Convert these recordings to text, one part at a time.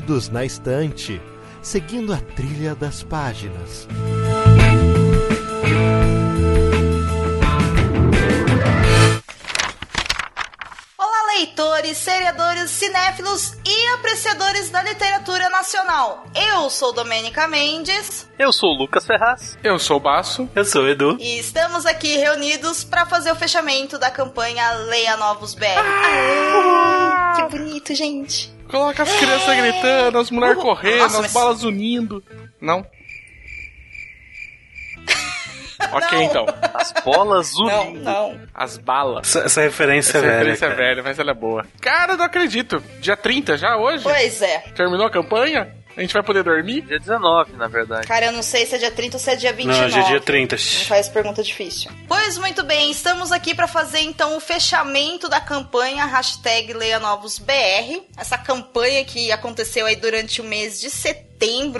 Perdidos na Estante, seguindo a trilha das páginas. Olá, leitores, seriadores, cinéfilos e apreciadores da literatura nacional. Eu sou Domênica Mendes. Eu sou o Lucas Ferraz. Eu sou o Baço. Eu sou o Edu. E estamos aqui reunidos para fazer o fechamento da campanha Leia Novos BR. Ah! que bonito, gente. Coloca as crianças gritando, as mulheres Uh, correndo, nossa, as mas- balas unindo. Não? ok, Não. então. As bolas Não, unindo. não. As balas. Essa, essa referência Essa é velha. referência é cara. velha, mas ela é boa. Cara, não acredito. Dia 30 já hoje? Pois é. Terminou a campanha? A gente vai poder dormir? Dia 19, na verdade. Cara, eu não sei se é dia 30 ou se é dia 29. Não, hoje é dia 30. Não faz pergunta difícil. Pois muito bem, estamos aqui para fazer então o fechamento da campanha hashtag Leia Novos BR. Essa campanha que aconteceu aí durante o mês de setembro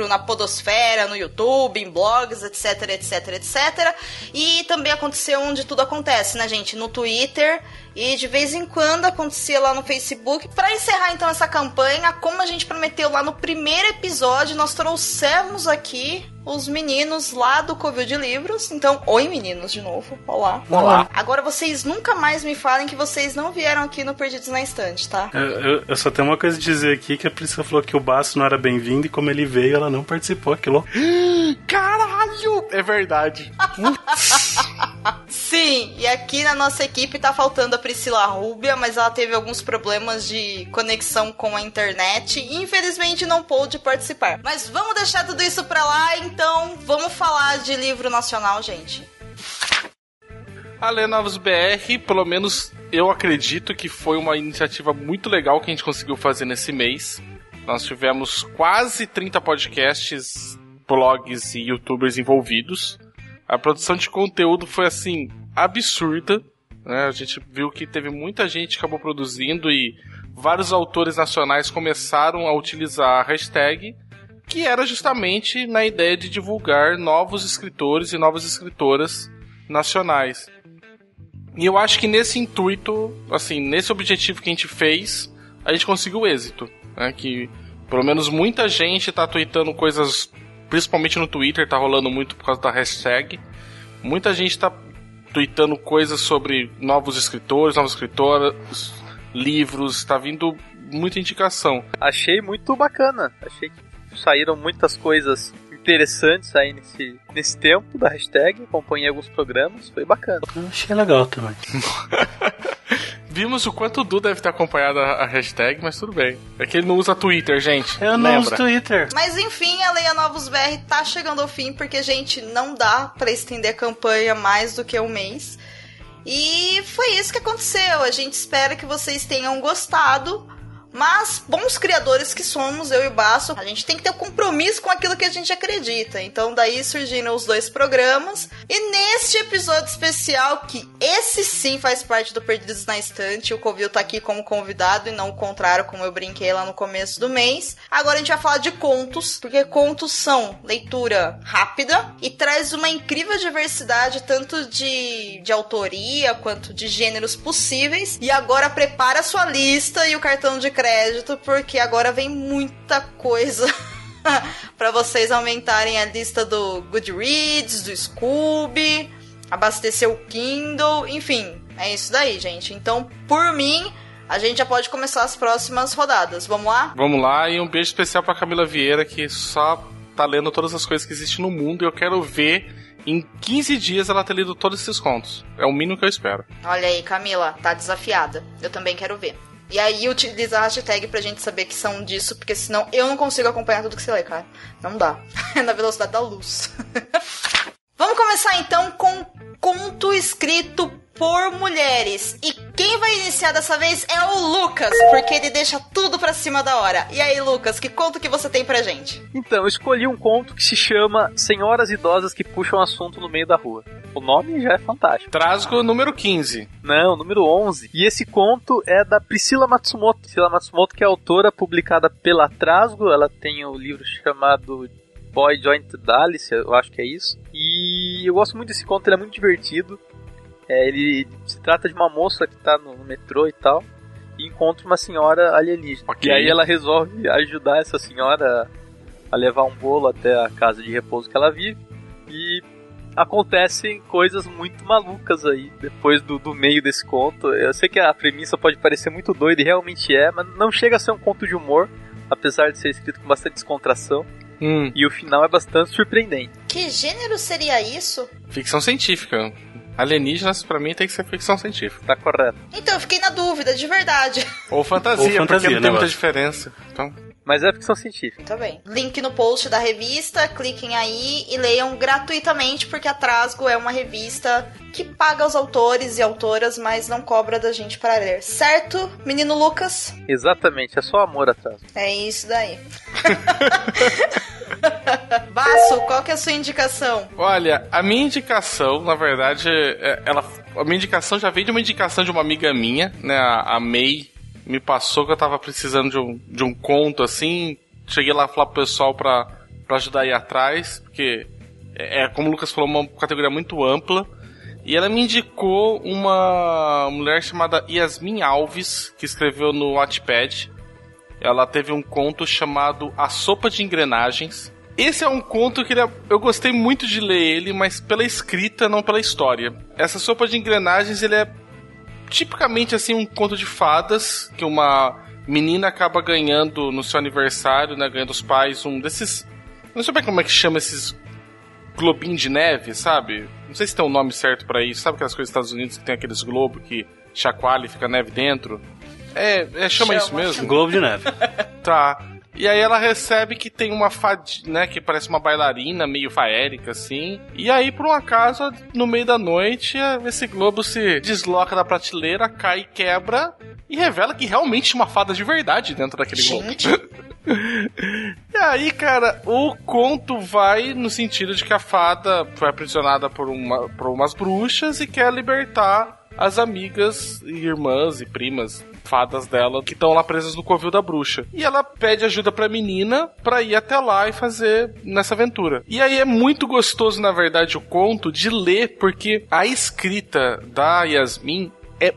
na podosfera, no YouTube, em blogs, etc, etc, etc. E também aconteceu onde tudo acontece, né, gente? No Twitter e de vez em quando acontecia lá no Facebook. Para encerrar então essa campanha, como a gente prometeu lá no primeiro episódio, nós trouxemos aqui os meninos lá do Covil de Livros. Então, oi meninos de novo. Olá. Olá. Agora vocês nunca mais me falem que vocês não vieram aqui no Perdidos na Estante, tá? Eu, eu- eu só tenho uma coisa a dizer aqui, que a Priscila falou que o Baço não era bem-vindo e como ele veio, ela não participou. Aquilo. Caralho! É verdade. Sim, e aqui na nossa equipe tá faltando a Priscila Rúbia, mas ela teve alguns problemas de conexão com a internet e infelizmente não pôde participar. Mas vamos deixar tudo isso pra lá, então vamos falar de livro nacional, gente. A Lê Novos BR, pelo menos eu acredito que foi uma iniciativa muito legal que a gente conseguiu fazer nesse mês. Nós tivemos quase 30 podcasts, blogs e youtubers envolvidos. A produção de conteúdo foi assim absurda. né? A gente viu que teve muita gente que acabou produzindo e vários autores nacionais começaram a utilizar a hashtag, que era justamente na ideia de divulgar novos escritores e novas escritoras nacionais. E eu acho que nesse intuito, assim, nesse objetivo que a gente fez, a gente conseguiu êxito. Né? Que pelo menos muita gente tá tweetando coisas, principalmente no Twitter, tá rolando muito por causa da hashtag. Muita gente tá tweetando coisas sobre novos escritores, novas escritoras, livros, tá vindo muita indicação. Achei muito bacana. Achei que saíram muitas coisas interessantes aí nesse, nesse tempo da hashtag. Acompanhei alguns programas, foi bacana. Eu achei legal também. Vimos o quanto o Du deve ter acompanhado a a hashtag, mas tudo bem. É que ele não usa Twitter, gente. Eu não uso Lembra? Twitter. Mas enfim, a Leia Novos BR tá chegando ao fim, porque, gente, não dá pra estender a campanha mais do que um mês. E foi isso que aconteceu. A gente espera que vocês tenham gostado. Mas, bons criadores que somos, eu e o Baço, a gente tem que ter um compromisso com aquilo que a gente acredita. Então, daí surgiram os dois programas. E neste episódio especial, que esse sim faz parte do Perdidos na Estante, o Covil tá aqui como convidado e não o contrário, como eu brinquei lá no começo do mês. Agora a gente vai falar de contos, porque contos são leitura rápida e traz uma incrível diversidade, tanto de, de autoria quanto de gêneros possíveis. E agora prepara a sua lista e o cartão de crédito, porque agora vem muita coisa. para vocês aumentarem a lista do Goodreads, do Scooby, abastecer o Kindle, enfim, é isso daí, gente. Então, por mim, a gente já pode começar as próximas rodadas. Vamos lá? Vamos lá, e um beijo especial pra Camila Vieira, que só tá lendo todas as coisas que existem no mundo e eu quero ver em 15 dias ela ter lido todos esses contos. É o mínimo que eu espero. Olha aí, Camila, tá desafiada. Eu também quero ver. E aí utiliza a hashtag pra gente saber que são disso, porque senão eu não consigo acompanhar tudo que você lê, cara. Não dá. É na velocidade da luz. Vamos começar então com conto escrito por mulheres. E quem vai iniciar dessa vez é o Lucas, porque ele deixa tudo pra cima da hora. E aí, Lucas, que conto que você tem pra gente? Então, eu escolhi um conto que se chama Senhoras Idosas que Puxam Assunto no Meio da Rua. O nome já é fantástico. Trasgo número 15. Não, número 11. E esse conto é da Priscila Matsumoto. Priscila Matsumoto, que é autora publicada pela Trasgo. Ela tem o um livro chamado Boy Joint Alice, eu acho que é isso. E eu gosto muito desse conto, ele é muito divertido. É, ele se trata de uma moça que está no, no metrô e tal. e encontra uma senhora alienígena. Ok. E aí ela resolve ajudar essa senhora a levar um bolo até a casa de repouso que ela vive. E acontecem coisas muito malucas aí depois do, do meio desse conto. Eu sei que a premissa pode parecer muito doida e realmente é, mas não chega a ser um conto de humor, apesar de ser escrito com bastante descontração. Hum, E o final é bastante surpreendente. Que gênero seria isso? ficção científica. Alienígenas, pra mim, tem que ser ficção científica. Tá correto. Então, eu fiquei na dúvida, de verdade. Ou fantasia, Ou fantasia, porque não tem muita negócio. diferença. Então, Mas é ficção científica. Muito bem. Link no post da revista, cliquem aí e leiam gratuitamente, porque a Trasgo é uma revista que paga os autores e autoras, mas não cobra da gente para ler. Certo, menino Lucas? Exatamente, é só amor atrás. É isso daí. Baço, qual que é a sua indicação? olha, a minha indicação, na verdade, é- ela, a minha indicação já veio de uma indicação de uma amiga minha, né? A, a May me passou que eu tava precisando de um, de um conto assim. Cheguei lá falar pro pessoal pra, pra ajudar a ir atrás, porque é, é, como o Lucas falou, uma categoria muito ampla. E ela me indicou uma mulher chamada Yasmin Alves, que escreveu no Wattpad. Ela teve um conto chamado A Sopa de Engrenagens. Esse é um conto que ele é- eu gostei muito de ler ele, mas pela escrita, não pela história. Essa Sopa de Engrenagens, ele é tipicamente assim um conto de fadas, que uma menina acaba ganhando no seu aniversário, né, ganhando dos pais um desses, não sei bem como é que chama esses globinhos de neve, sabe? Não sei se tem um nome certo pra isso. Sabe aquelas coisas dos Estados Unidos que tem aqueles globos que chacoalha e fica neve dentro? É, é chama, Chama. isso mesmo? Globo de Neve. Tá. E aí ela recebe que tem uma fadinha, né, que parece uma bailarina meio faérica, assim. E aí, por um acaso, no meio da noite, esse globo se desloca da prateleira, cai e quebra, e revela que realmente tinha uma fada de verdade dentro daquele globo. Gente, E aí, cara, o conto vai no sentido de que a fada foi aprisionada por, uma, por umas bruxas e quer libertar as amigas e irmãs e primas fadas dela que estão lá presas no covil da bruxa. E ela pede ajuda pra menina pra ir até lá e fazer nessa aventura. E aí é muito gostoso, na verdade, o conto de ler, porque a escrita da Yasmin é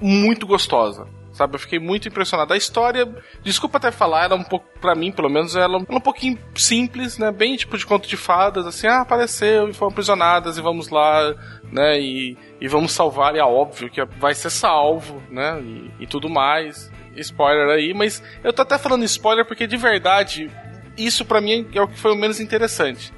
muito gostosa. Sabe, eu fiquei muito impressionado. A história, desculpa até falar, ela é um pouco, pra mim, pelo menos, ela é um pouquinho simples, né? Bem tipo de conto de fadas, assim, ah, apareceu e foram aprisionadas e vamos lá, né? E, e vamos salvar, é óbvio que vai ser salvo, né? E, e tudo mais. Spoiler aí, mas eu tô até falando spoiler porque de verdade, isso pra mim é o que foi o menos interessante.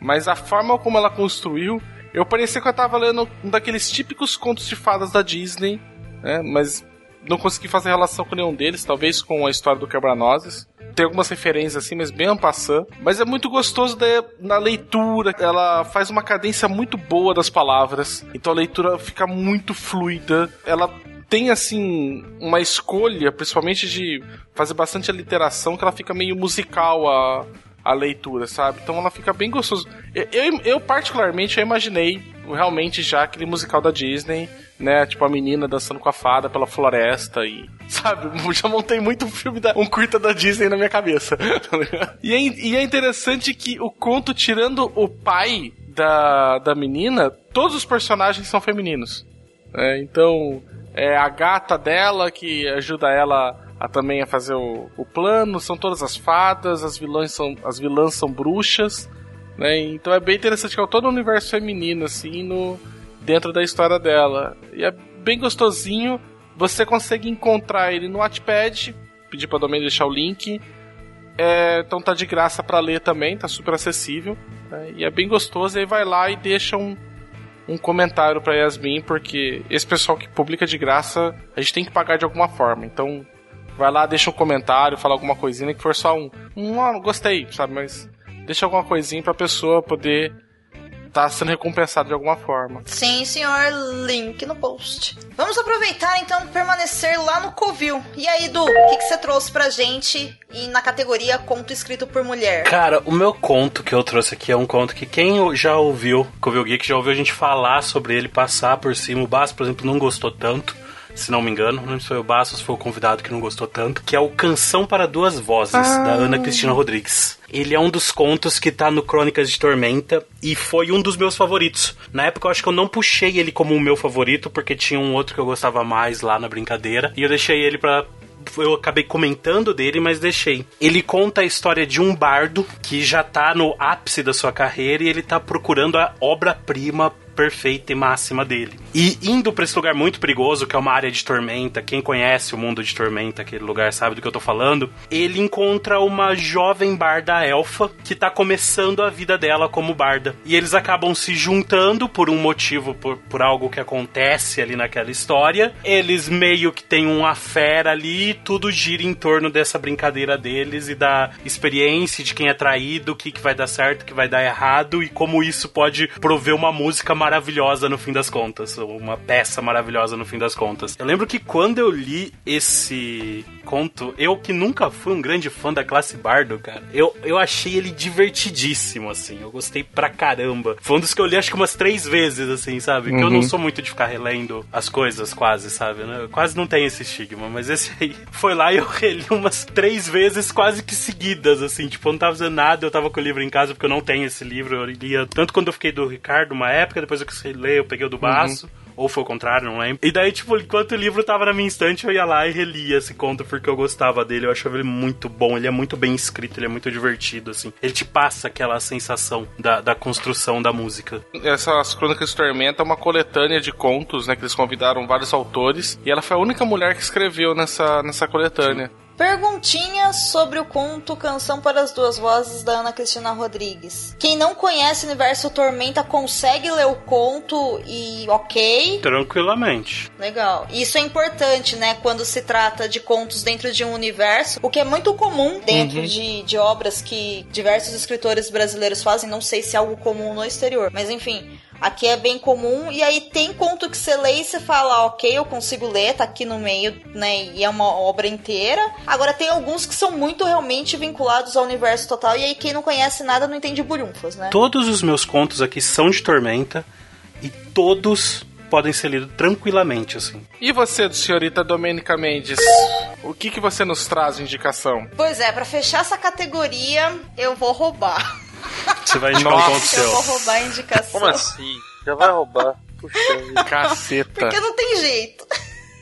Mas a forma como ela construiu, eu parecia que eu tava lendo um daqueles típicos contos de fadas da Disney, né? Mas não consegui fazer relação com nenhum deles, talvez com a história do Quebra-Nozes. Tem algumas referências assim, mas bem en passant. Mas é muito gostoso daí, na leitura. Ela faz uma cadência muito boa das palavras. Então a leitura fica muito fluida. Ela tem assim uma escolha, principalmente de fazer bastante aliteração, que ela fica meio musical a, a leitura, sabe? Então ela fica bem gostoso. Eu, eu, eu, particularmente, eu imaginei realmente já aquele musical da Disney, né? Tipo a menina dançando com a fada pela floresta e, sabe? Já montei muito filme, da, um curta da Disney na minha cabeça. tá e, é, e é interessante que o conto, tirando o pai da, da menina, todos os personagens são femininos. né? então, é a gata dela que ajuda ela a também a fazer o, o plano, são todas as fadas, as vilãs são, as vilãs são bruxas, né? Então é bem interessante que é todo o universo feminino, assim, no, dentro da história dela. E é bem gostosinho, você consegue encontrar ele no Wattpad, pedir pra Domingo deixar o link. É, então tá de graça para ler também, tá super acessível. né? E é bem gostoso, aí vai lá e deixa um, um comentário pra Yasmin, porque esse pessoal que publica de graça, a gente tem que pagar de alguma forma. Então, vai lá, deixa um comentário, fala alguma coisinha, que for só um, um ah, gostei, sabe? Mas deixa alguma coisinha pra pessoa poder estar sendo recompensada de alguma forma. Sim, senhor. Link no post. Vamos aproveitar então permanecer lá no Covil. E aí, Du, o que, que você trouxe pra gente e na categoria conto escrito por mulher? Cara, o meu conto que eu trouxe aqui é um conto que quem já ouviu, Covil Geek, já ouviu a gente falar sobre ele, passar por cima. O Bass, por exemplo, não gostou tanto. Se não me engano. Não foi o Bastos, foi o convidado que não gostou tanto. Que é o Canção para Duas Vozes, Ah. da Ana Cristina Rodrigues. Ele é um dos contos que tá no Crônicas de Tormenta e foi um dos meus favoritos. Na época eu acho que eu não puxei ele como o meu favorito, porque tinha um outro que eu gostava mais lá na brincadeira. E eu deixei ele pra eu acabei comentando dele, mas deixei. Ele conta a história de um bardo que já tá no ápice da sua carreira e ele tá procurando a obra-prima perfeita e máxima dele. E indo pra esse lugar muito perigoso, que é uma área de tormenta, quem conhece o mundo de tormenta, aquele lugar sabe do que eu tô falando, ele encontra uma jovem barda elfa que tá começando a vida dela como barda. E eles acabam se juntando por um motivo, por, por algo que acontece ali naquela história. Eles meio que têm uma fera ali, tudo gira em torno dessa brincadeira deles e da experiência de quem é traído, o que, que vai dar certo, o que vai dar errado e como isso pode prover uma música maravilhosa no fim das contas, ou uma peça maravilhosa no fim das contas. Eu lembro que quando eu li esse conto, eu que nunca fui um grande fã da classe Bardo, cara, eu, eu achei ele divertidíssimo, assim. Eu gostei pra caramba. Foi um dos que eu li acho que umas três vezes, assim, sabe? Que eu não sou muito de ficar relendo as coisas, quase, sabe? Né? Eu quase não tenho esse estigma, mas esse aí foi lá e eu reli umas três vezes quase que seguidas, assim. Tipo, eu não tava fazendo nada, eu tava com o livro em casa porque eu não tenho esse livro. Eu lia tanto quando eu fiquei do Ricardo uma época, depois eu quis ler, eu peguei o do Baço. Ou foi o contrário, não lembro. E daí, tipo, enquanto o livro tava na minha estante, eu ia lá e relia esse conto porque eu gostava dele. Eu achava ele muito bom, ele é muito bem escrito, ele é muito divertido, assim. Ele te passa aquela sensação da, da construção da música. Essas Crônicas de Tormenta é uma coletânea de contos, né? Que eles convidaram vários autores. E ela foi a única mulher que escreveu nessa, nessa coletânea. Perguntinha sobre o conto Canção para as Duas Vozes da Ana Cristina Rodrigues. Quem não conhece o universo Tormenta consegue ler o conto e ok? Tranquilamente. Legal. Isso é importante, né? Quando se trata de contos dentro de um universo, o que é muito comum dentro de, de obras que diversos escritores brasileiros fazem. Não sei se é algo comum no exterior, mas enfim. Aqui é bem comum, e aí tem conto que você lê e você fala, ah, ok, eu consigo ler, tá aqui no meio, né? E é uma obra inteira. Agora tem alguns que são muito realmente vinculados ao universo total, e aí quem não conhece nada não entende bulhunfas, né? Todos os meus contos aqui são de Tormenta e todos podem ser lidos tranquilamente, assim. E você, senhorita Domênica Mendes? O que, que você nos traz de indicação? Pois é, pra fechar essa categoria, eu vou roubar. Você vai indicar um Nossa, conto Eu seu. vou roubar a indicação. Como assim? Já vai roubar. Puxa. Caceta. Porque não tem jeito.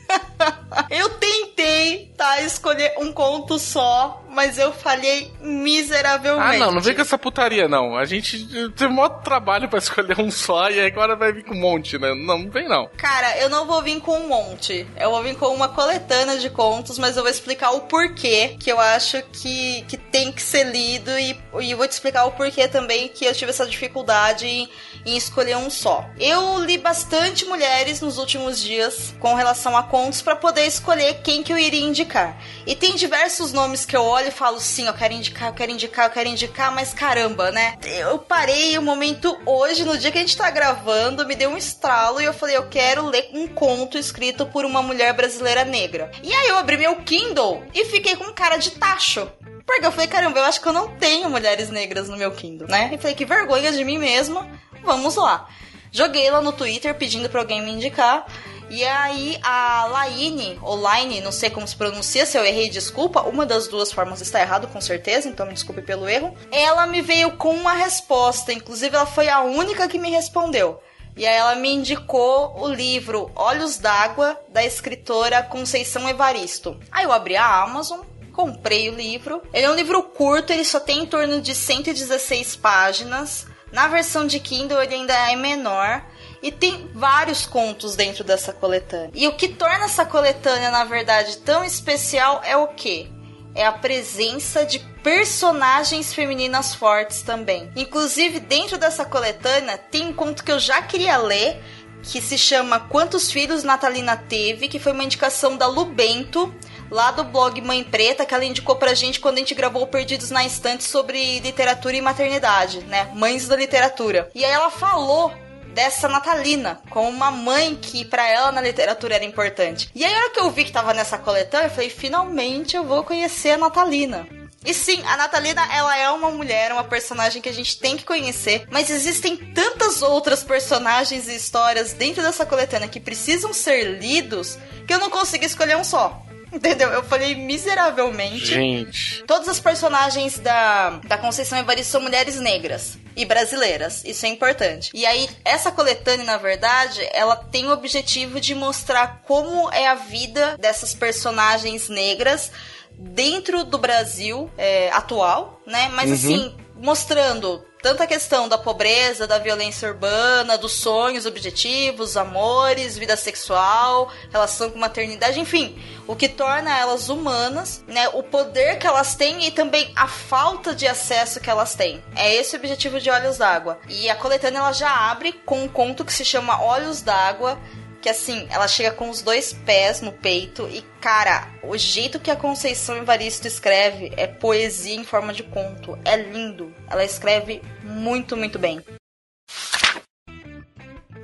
eu tentei, tá, escolher um conto só, mas eu falhei miseravelmente. Ah, não, não vem com essa putaria, não. A gente tem um maior trabalho pra escolher um só e agora vai vir com um monte, né? Não, não vem não. Cara, eu não vou vir com um monte. Eu vou vir com uma coletânea de contos, mas eu vou explicar o porquê que eu acho que, que tem que ser lido e, e vou te explicar o porquê também que eu tive essa dificuldade em, em escolher um só. Eu li bastante mulheres nos últimos dias com relação a contos pra poder escolher quem que eu iria indicar. E tem diversos nomes que eu olho e falo, sim, eu quero indicar, eu quero indicar, eu quero indicar, mas caramba, né? Eu parei o momento hoje, no dia que a gente tá gravando, me deu um estralo e eu falei, eu quero ler um conto escrito por uma mulher brasileira negra. E aí eu abri meu Kindle e fiquei com cara de tacho. Porque eu falei, caramba, eu acho que eu não tenho mulheres negras no meu Kindle, né? E falei, que vergonha de mim mesma, vamos lá. Joguei lá no Twitter pedindo pra alguém me indicar. E aí a Laine, ou Laine, não sei como se pronuncia, se eu errei, desculpa. Uma das duas formas está errado, com certeza, então me desculpe pelo erro. Ela me veio com uma resposta, inclusive ela foi a única que me respondeu. E aí ela me indicou o livro Olhos d'Água, da escritora Conceição Evaristo. Aí eu abri a Amazon, comprei o livro. Ele é um livro curto, ele só tem em torno de 116 páginas. Na versão de Kindle ele ainda é menor. E tem vários contos dentro dessa coletânea. E o que torna essa coletânea, na verdade, tão especial é o quê? É a presença de personagens femininas fortes também. Inclusive, dentro dessa coletânea, tem um conto que eu já queria ler, que se chama Quantos Filhos Natalina Teve, que foi uma indicação da Lu Bento, lá do blog Mãe Preta, que ela indicou pra gente quando a gente gravou Perdidos na Estante sobre literatura e maternidade, né? Mães da literatura. E aí ela falou dessa Natalina, como uma mãe que pra ela na literatura era importante. E aí a hora que eu vi que tava nessa coletânea, eu falei, finalmente eu vou conhecer a Natalina. E sim, a Natalina, ela é uma mulher, uma personagem que a gente tem que conhecer, mas existem tantas outras personagens e histórias dentro dessa coletânea que precisam ser lidos que eu não consigo escolher um só. Entendeu? Eu falei miseravelmente. Gente. Todas as personagens da, da Conceição Evaristo são mulheres negras e brasileiras. Isso é importante. E aí, essa coletânea, na verdade, ela tem o objetivo de mostrar como é a vida dessas personagens negras dentro do Brasil é, atual, né? Mas Uhum. assim, mostrando tanto a questão da pobreza, da violência urbana, dos sonhos, objetivos, amores, vida sexual, relação com maternidade, enfim, o que torna elas humanas, né? O poder que elas têm e também a falta de acesso que elas têm. É esse o objetivo de Olhos d'Água. E a coletânea ela já abre com um conto que se chama Olhos d'Água, que assim, ela chega com os dois pés no peito e, cara, o jeito que a Conceição Evaristo escreve é poesia em forma de conto. É lindo. Ela escreve muito, muito bem.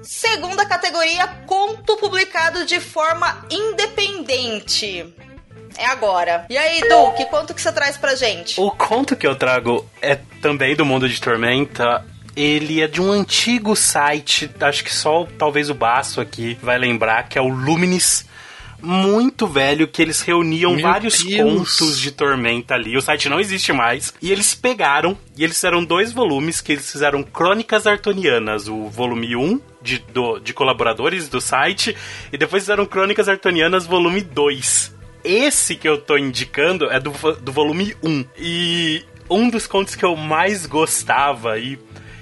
Segunda categoria, conto publicado de forma independente. É agora. E aí, Du, que conto que você traz pra gente? O conto que eu trago é também do mundo de Tormenta. Ele é de um antigo site, acho que só talvez o Baço aqui vai lembrar, que é o Luminis. Muito velho, que eles reuniam Meu vários Deus. contos de Tormenta ali. O site não existe mais. E eles pegaram, e eles fizeram dois volumes, que eles fizeram Crônicas Artonianas, o volume 1, de, do- de colaboradores do site, e depois fizeram Crônicas Artonianas, volume 2. Esse que eu tô indicando é do, do volume 1. E um dos contos que eu mais gostava, e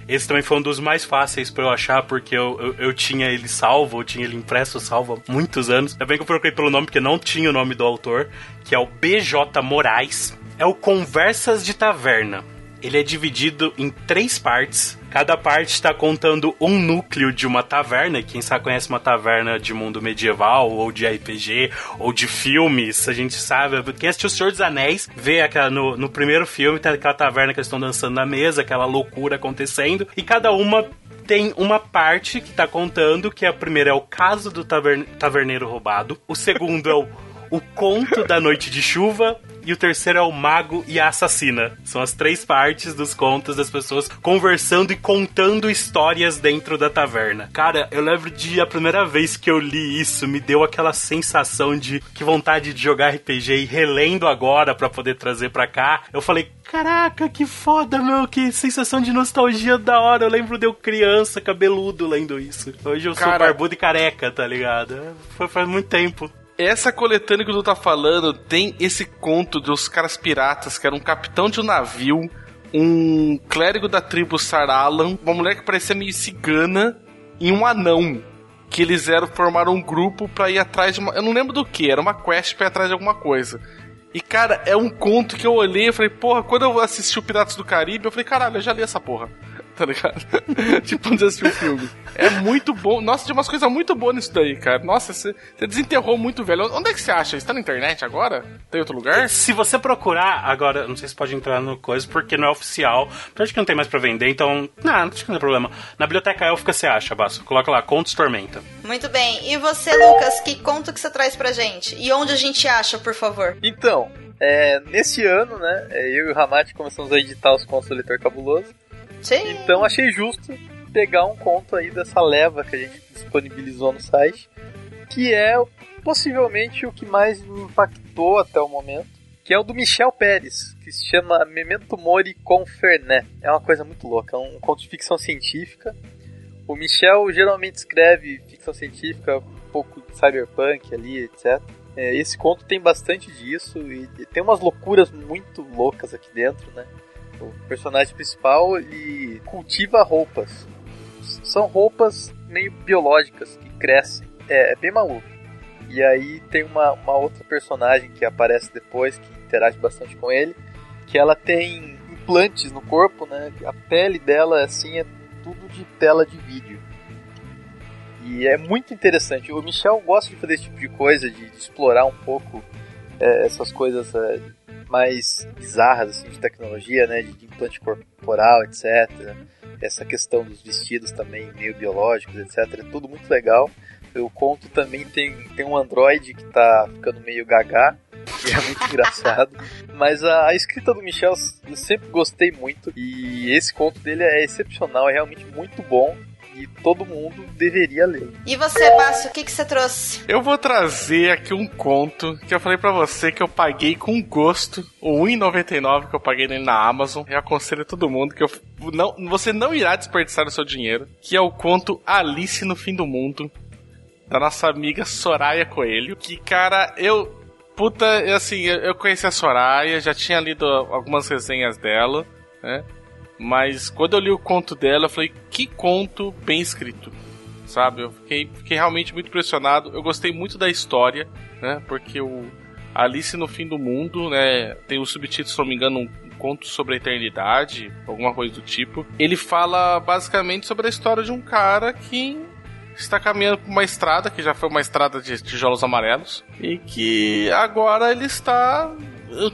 esse também foi um dos mais fáceis pra eu achar, porque eu, eu, eu tinha ele salvo, eu tinha ele impresso salvo há muitos anos. Ainda bem que eu procurei pelo nome, porque não tinha o nome do autor, que é o BJ Moraes. É o Conversas de Taverna. Ele é dividido em três partes. Cada parte está contando um núcleo de uma taverna. Quem sabe conhece uma taverna de mundo medieval, ou de RPG, ou de filmes. A gente sabe. Quem assistiu O Senhor dos Anéis vê aquela, no, no primeiro filme, tem aquela taverna que eles estão dançando na mesa, aquela loucura acontecendo. E cada uma tem uma parte que tá contando que a primeira é o caso do taverne- taverneiro roubado. O segundo é o, o conto da noite de chuva. E o terceiro é o mago e a assassina. São as três partes dos contos das pessoas conversando e contando histórias dentro da taverna. Cara, eu lembro de a primeira vez que eu li isso, me deu aquela sensação de que vontade de jogar RPG e relendo agora pra poder trazer pra cá. Eu falei, Caraca, que foda, meu, que sensação de nostalgia da hora. Eu lembro de eu criança, cabeludo, lendo isso. Hoje eu sou Cara- barbudo e careca, tá ligado? Foi faz muito tempo. Essa coletânea que tu tá falando tem esse conto dos caras piratas, que era um capitão de um navio, um clérigo da tribo Saralan, uma mulher que parecia meio cigana e um anão. Que eles eram, formaram um grupo pra ir atrás de uma. Eu não lembro do que, era uma quest pra ir atrás de alguma coisa. E, cara, é um conto que eu olhei e falei, porra, quando eu assisti o Piratas do Caribe, eu falei, caralho, eu já li essa porra. Tá ligado? tipo, antes de assistir o filme. É muito bom. Nossa, tem umas coisas muito boas nisso daí, cara. Nossa, você desenterrou muito, velho. Onde é que você acha? Está na internet agora? Tem outro lugar? Se você procurar, agora, não sei se pode entrar no coisa, porque não é oficial. Acho que não tem mais pra vender, então. Não, acho que não tem problema. Na Biblioteca Élfica você acha, Basso. Coloca lá, Contos Tormenta. Muito bem. E você, Lucas, que conto que você traz pra gente? E onde a gente acha, por favor? Então, é, nesse ano, né, é, eu e o Ramate começamos a editar os contos do Leitor Cabuloso. Sim. Então achei justo pegar um conto aí dessa leva que a gente disponibilizou no site, que é possivelmente o que mais me impactou até o momento, que é o do Michel Pérez, que se chama Memento Mori com Fernet. É uma coisa muito louca, é um conto de ficção científica. O Michel geralmente escreve ficção científica, um pouco de cyberpunk ali, etc. É, esse conto tem bastante disso e e tem umas loucuras muito loucas aqui dentro, né? O personagem principal ele cultiva roupas. São roupas meio biológicas que crescem. É, é bem maluco. E aí tem uma, uma outra personagem que aparece depois, que interage bastante com ele, que ela tem implantes no corpo, né? A pele dela assim é tudo de tela de vídeo. E é muito interessante. O Michel gosta de fazer esse tipo de coisa, de, de explorar um pouco é, essas coisas é, mais bizarras assim, de tecnologia, né? De, implante corporal, etc. Essa questão dos vestidos também meio biológicos, etc. É tudo muito legal. O conto também tem, tem um androide que tá ficando meio gaga. é muito engraçado. Mas a, a, escrita do Michel eu sempre gostei muito. E esse conto dele é excepcional, é realmente muito bom e todo mundo deveria ler. E você, Bácio, o que, que você trouxe? Eu vou trazer aqui um conto que eu falei para você que eu paguei com gosto, o 1,99 que eu paguei nele na Amazon. Eu aconselho a todo mundo que eu não, você não irá desperdiçar o seu dinheiro, que é o conto Alice no Fim do Mundo, da nossa amiga Soraya Coelho. Que, cara, eu. Puta, assim, eu conheci a Soraya, já tinha lido algumas resenhas dela, né? Mas quando eu li o conto dela, eu falei, que conto bem escrito. Sabe? Eu fiquei, fiquei realmente muito impressionado. Eu gostei muito da história, né? Porque o Alice no Fim do Mundo, né? Tem o subtítulo, se não me engano, um conto sobre a eternidade, alguma coisa do tipo. Ele fala basicamente sobre a história de um cara que está caminhando por uma estrada, que já foi uma estrada de tijolos amarelos, e que agora ele está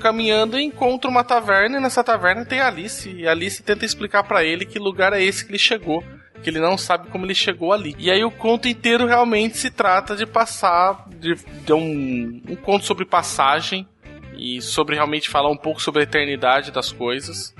caminhando e encontra uma taverna, e nessa taverna tem Alice, e Alice tenta explicar para ele que lugar é esse que ele chegou que ele não sabe como ele chegou ali. E aí o conto inteiro realmente se trata de passar de, de um, um conto sobre passagem e sobre realmente falar um pouco sobre a eternidade das coisas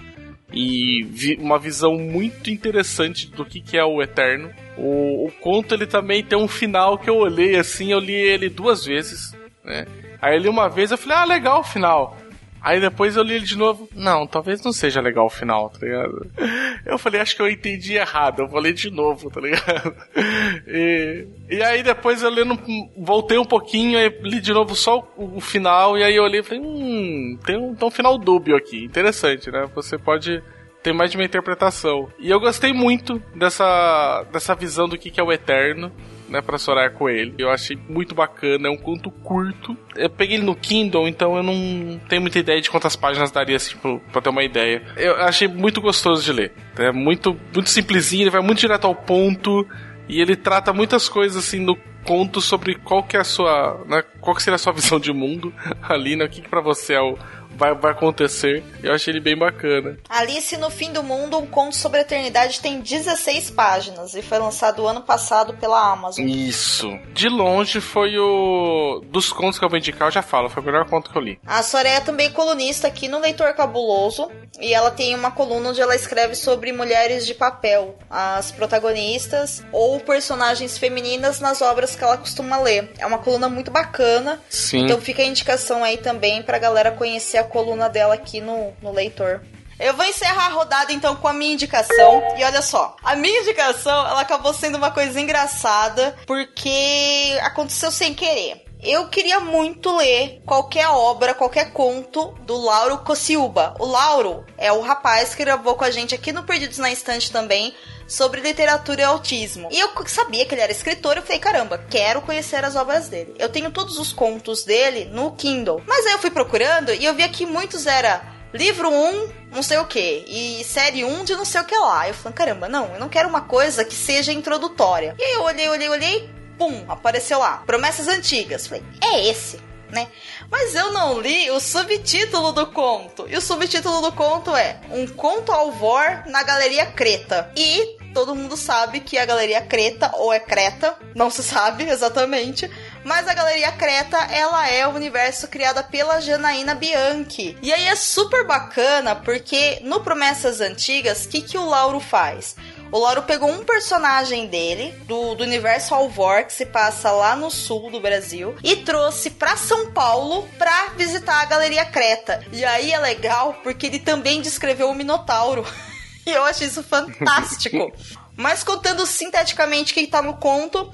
e vi, uma visão muito interessante do que, que é o eterno. O, o conto ele também tem um final que eu olhei assim, eu li ele duas vezes, né? Aí eu li uma vez, eu falei, ah, legal o final. Aí depois eu li ele de novo. Não, talvez não seja legal o final, tá ligado? Eu falei, acho que eu entendi errado. Eu vou ler de novo, tá ligado? E, e aí depois eu lendo, voltei um pouquinho, aí li de novo só o, o final. E aí eu olhei e falei, hum, tem um, tem um final dúbio aqui. Interessante, né? Você pode ter mais de uma interpretação. E eu gostei muito dessa, dessa visão do que, que é o Eterno né, pra Soraya Coelho. Eu achei muito bacana, é um conto curto. Eu peguei ele no Kindle, então eu não tenho muita ideia de quantas páginas daria, assim, pra, pra ter uma ideia. Eu achei muito gostoso de ler. É muito, muito simplesinho, ele vai muito direto ao ponto. E ele trata muitas coisas assim no conto sobre qual que é a sua, né, qual que seria a sua visão de mundo ali, né, o que, que para você é o, vai, vai acontecer. Eu achei ele bem bacana. Alice no Fim do Mundo, um conto sobre a eternidade, tem 16 páginas e foi lançado ano passado pela Amazon. Isso. De longe foi o. Dos contos que eu vou indicar, eu já falo, foi o melhor conto que eu li. A Soraya é também colunista aqui no Leitor Cabuloso e ela tem uma coluna onde ela escreve sobre mulheres de papel, as protagonistas ou personagens femininas nas obras que ela costuma ler. É uma coluna muito bacana. Sim. Então fica a indicação aí também pra galera conhecer a coluna dela aqui no, no leitor. Eu vou encerrar a rodada então com a minha indicação. E olha só, a minha indicação ela acabou sendo uma coisa engraçada porque aconteceu sem querer. Eu queria muito ler qualquer obra, qualquer conto do Lauro Cociuba. O Lauro é o rapaz que gravou com a gente aqui no Perdidos na Estante também sobre literatura e autismo. E eu sabia que ele era escritor, eu falei, caramba, quero conhecer as obras dele. Eu tenho todos os contos dele no Kindle. Mas aí eu fui procurando e eu vi que muitos era livro 1, não sei o que, e série 1 de não sei o que lá. Eu falei, caramba, não, eu não quero uma coisa que seja introdutória. E aí eu olhei, olhei, olhei, pum, apareceu lá. Promessas antigas. Falei, é esse. Né? Mas eu não li o subtítulo do conto. E o subtítulo do conto é Um Conto ao Vor na Galeria Creta. E todo mundo sabe que a Galeria Creta, ou é Creta, não se sabe exatamente, mas a Galeria Creta, ela é o universo criada pela Janaína Bianchi. E aí é super bacana porque no Promessas Antigas, o que, que o Lauro faz? O Lauro pegou um personagem dele, do, do universo Alvor, que se passa lá no sul do Brasil, e trouxe para São Paulo para visitar a Galeria Creta. E aí é legal porque ele também descreveu o Minotauro. E eu acho isso fantástico. Mas contando sinteticamente quem tá no conto,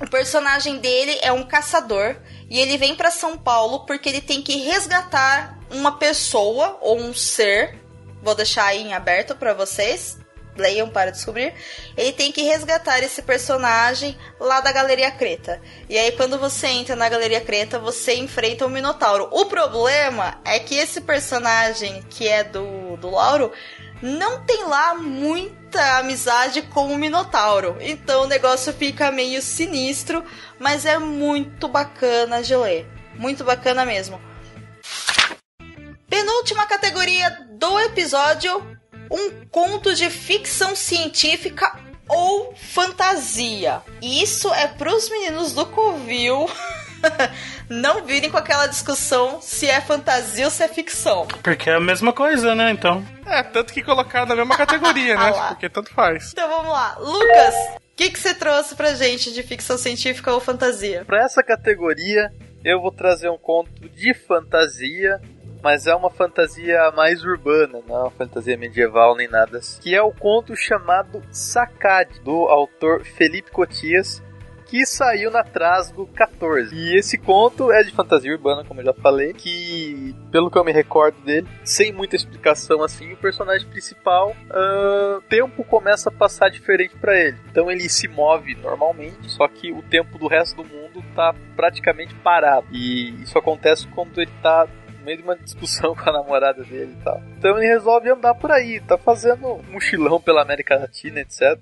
o personagem dele é um caçador e ele vem para São Paulo porque ele tem que resgatar uma pessoa ou um ser. Vou deixar aí em aberto para vocês. Leiam para descobrir. Ele tem que resgatar esse personagem lá da Galeria Creta. E aí, quando você entra na Galeria Creta, você enfrenta o Minotauro. O problema é que esse personagem que é do, do Lauro não tem lá muita amizade com o Minotauro. Então o negócio fica meio sinistro, mas é muito bacana de ler. Muito bacana mesmo. Penúltima categoria do episódio: um conto de ficção científica ou fantasia. Isso é pros meninos do Covil. não virem com aquela discussão se é fantasia ou se é ficção. Porque é a mesma coisa, né? Então. É, tanto que colocaram na mesma categoria, né? Porque tanto faz. Então vamos lá. Lucas, o que, que você trouxe pra gente de ficção científica ou fantasia? Para essa categoria, eu vou trazer um conto de fantasia, mas é uma fantasia mais urbana, não é uma fantasia medieval nem nada. assim, Que é o conto chamado Sacade, do autor Felipe Cotias, que saiu na Trasgo 14. E esse conto é de fantasia urbana, como eu já falei, que, pelo que eu me recordo dele, sem muita explicação assim, o personagem principal, o tempo começa a passar diferente para ele. Então ele se move normalmente, só que o tempo do resto do mundo tá praticamente parado. E isso acontece quando ele tá meio de uma discussão com a namorada dele e tal. Então ele resolve andar por aí, tá fazendo um mochilão pela América Latina, etc.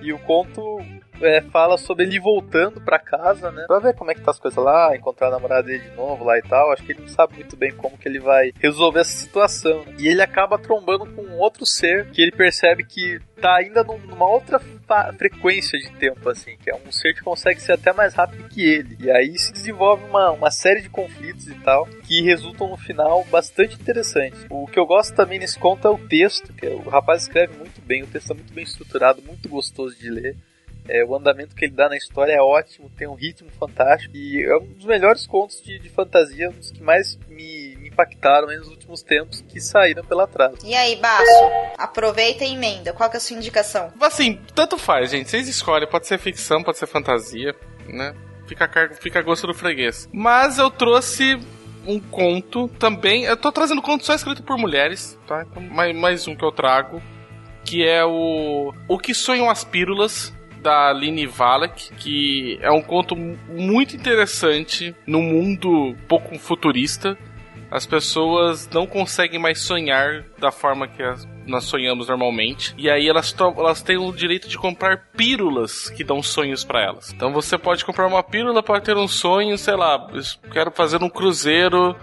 E o conto é, fala sobre ele voltando pra casa, né? Pra ver como é que tá as coisas lá, encontrar a namorada dele de novo lá e tal. Acho que ele não sabe muito bem como que ele vai resolver essa situação. E ele acaba trombando com outro ser que ele percebe que tá ainda num- numa outra frequência de tempo, assim, que é um ser que consegue ser até mais rápido que ele. E aí se desenvolve uma, uma série de conflitos e tal, que resultam no final bastante interessante. O que eu gosto também nesse conto é o texto, que o rapaz escreve muito bem, o texto é muito bem estruturado, muito gostoso de ler. É, o andamento que ele dá na história é ótimo, tem um ritmo fantástico e é um dos melhores contos de, de fantasia, um dos que mais me, me impactaram nos últimos tempos que saíram pela trás. E aí, Baço, aproveita e emenda. Qual que é a sua indicação? Assim, tanto faz, gente. Vocês escolhem. Pode ser ficção, pode ser fantasia, né? Fica a, cargo, fica a gosto do freguês. Mas eu trouxe um conto também. Eu tô trazendo conto só escrito por mulheres, tá? Então, mais, mais um que eu trago. Que é o. O que sonham as pílulas. Da Aline Valek, que é um conto mu- muito interessante no mundo pouco futurista. As pessoas não conseguem mais sonhar da forma que as- nós sonhamos normalmente. E aí elas, elas têm o direito de comprar pílulas que dão sonhos pra elas. Então você pode comprar uma pílula para ter um sonho, sei lá, quero fazer um cruzeiro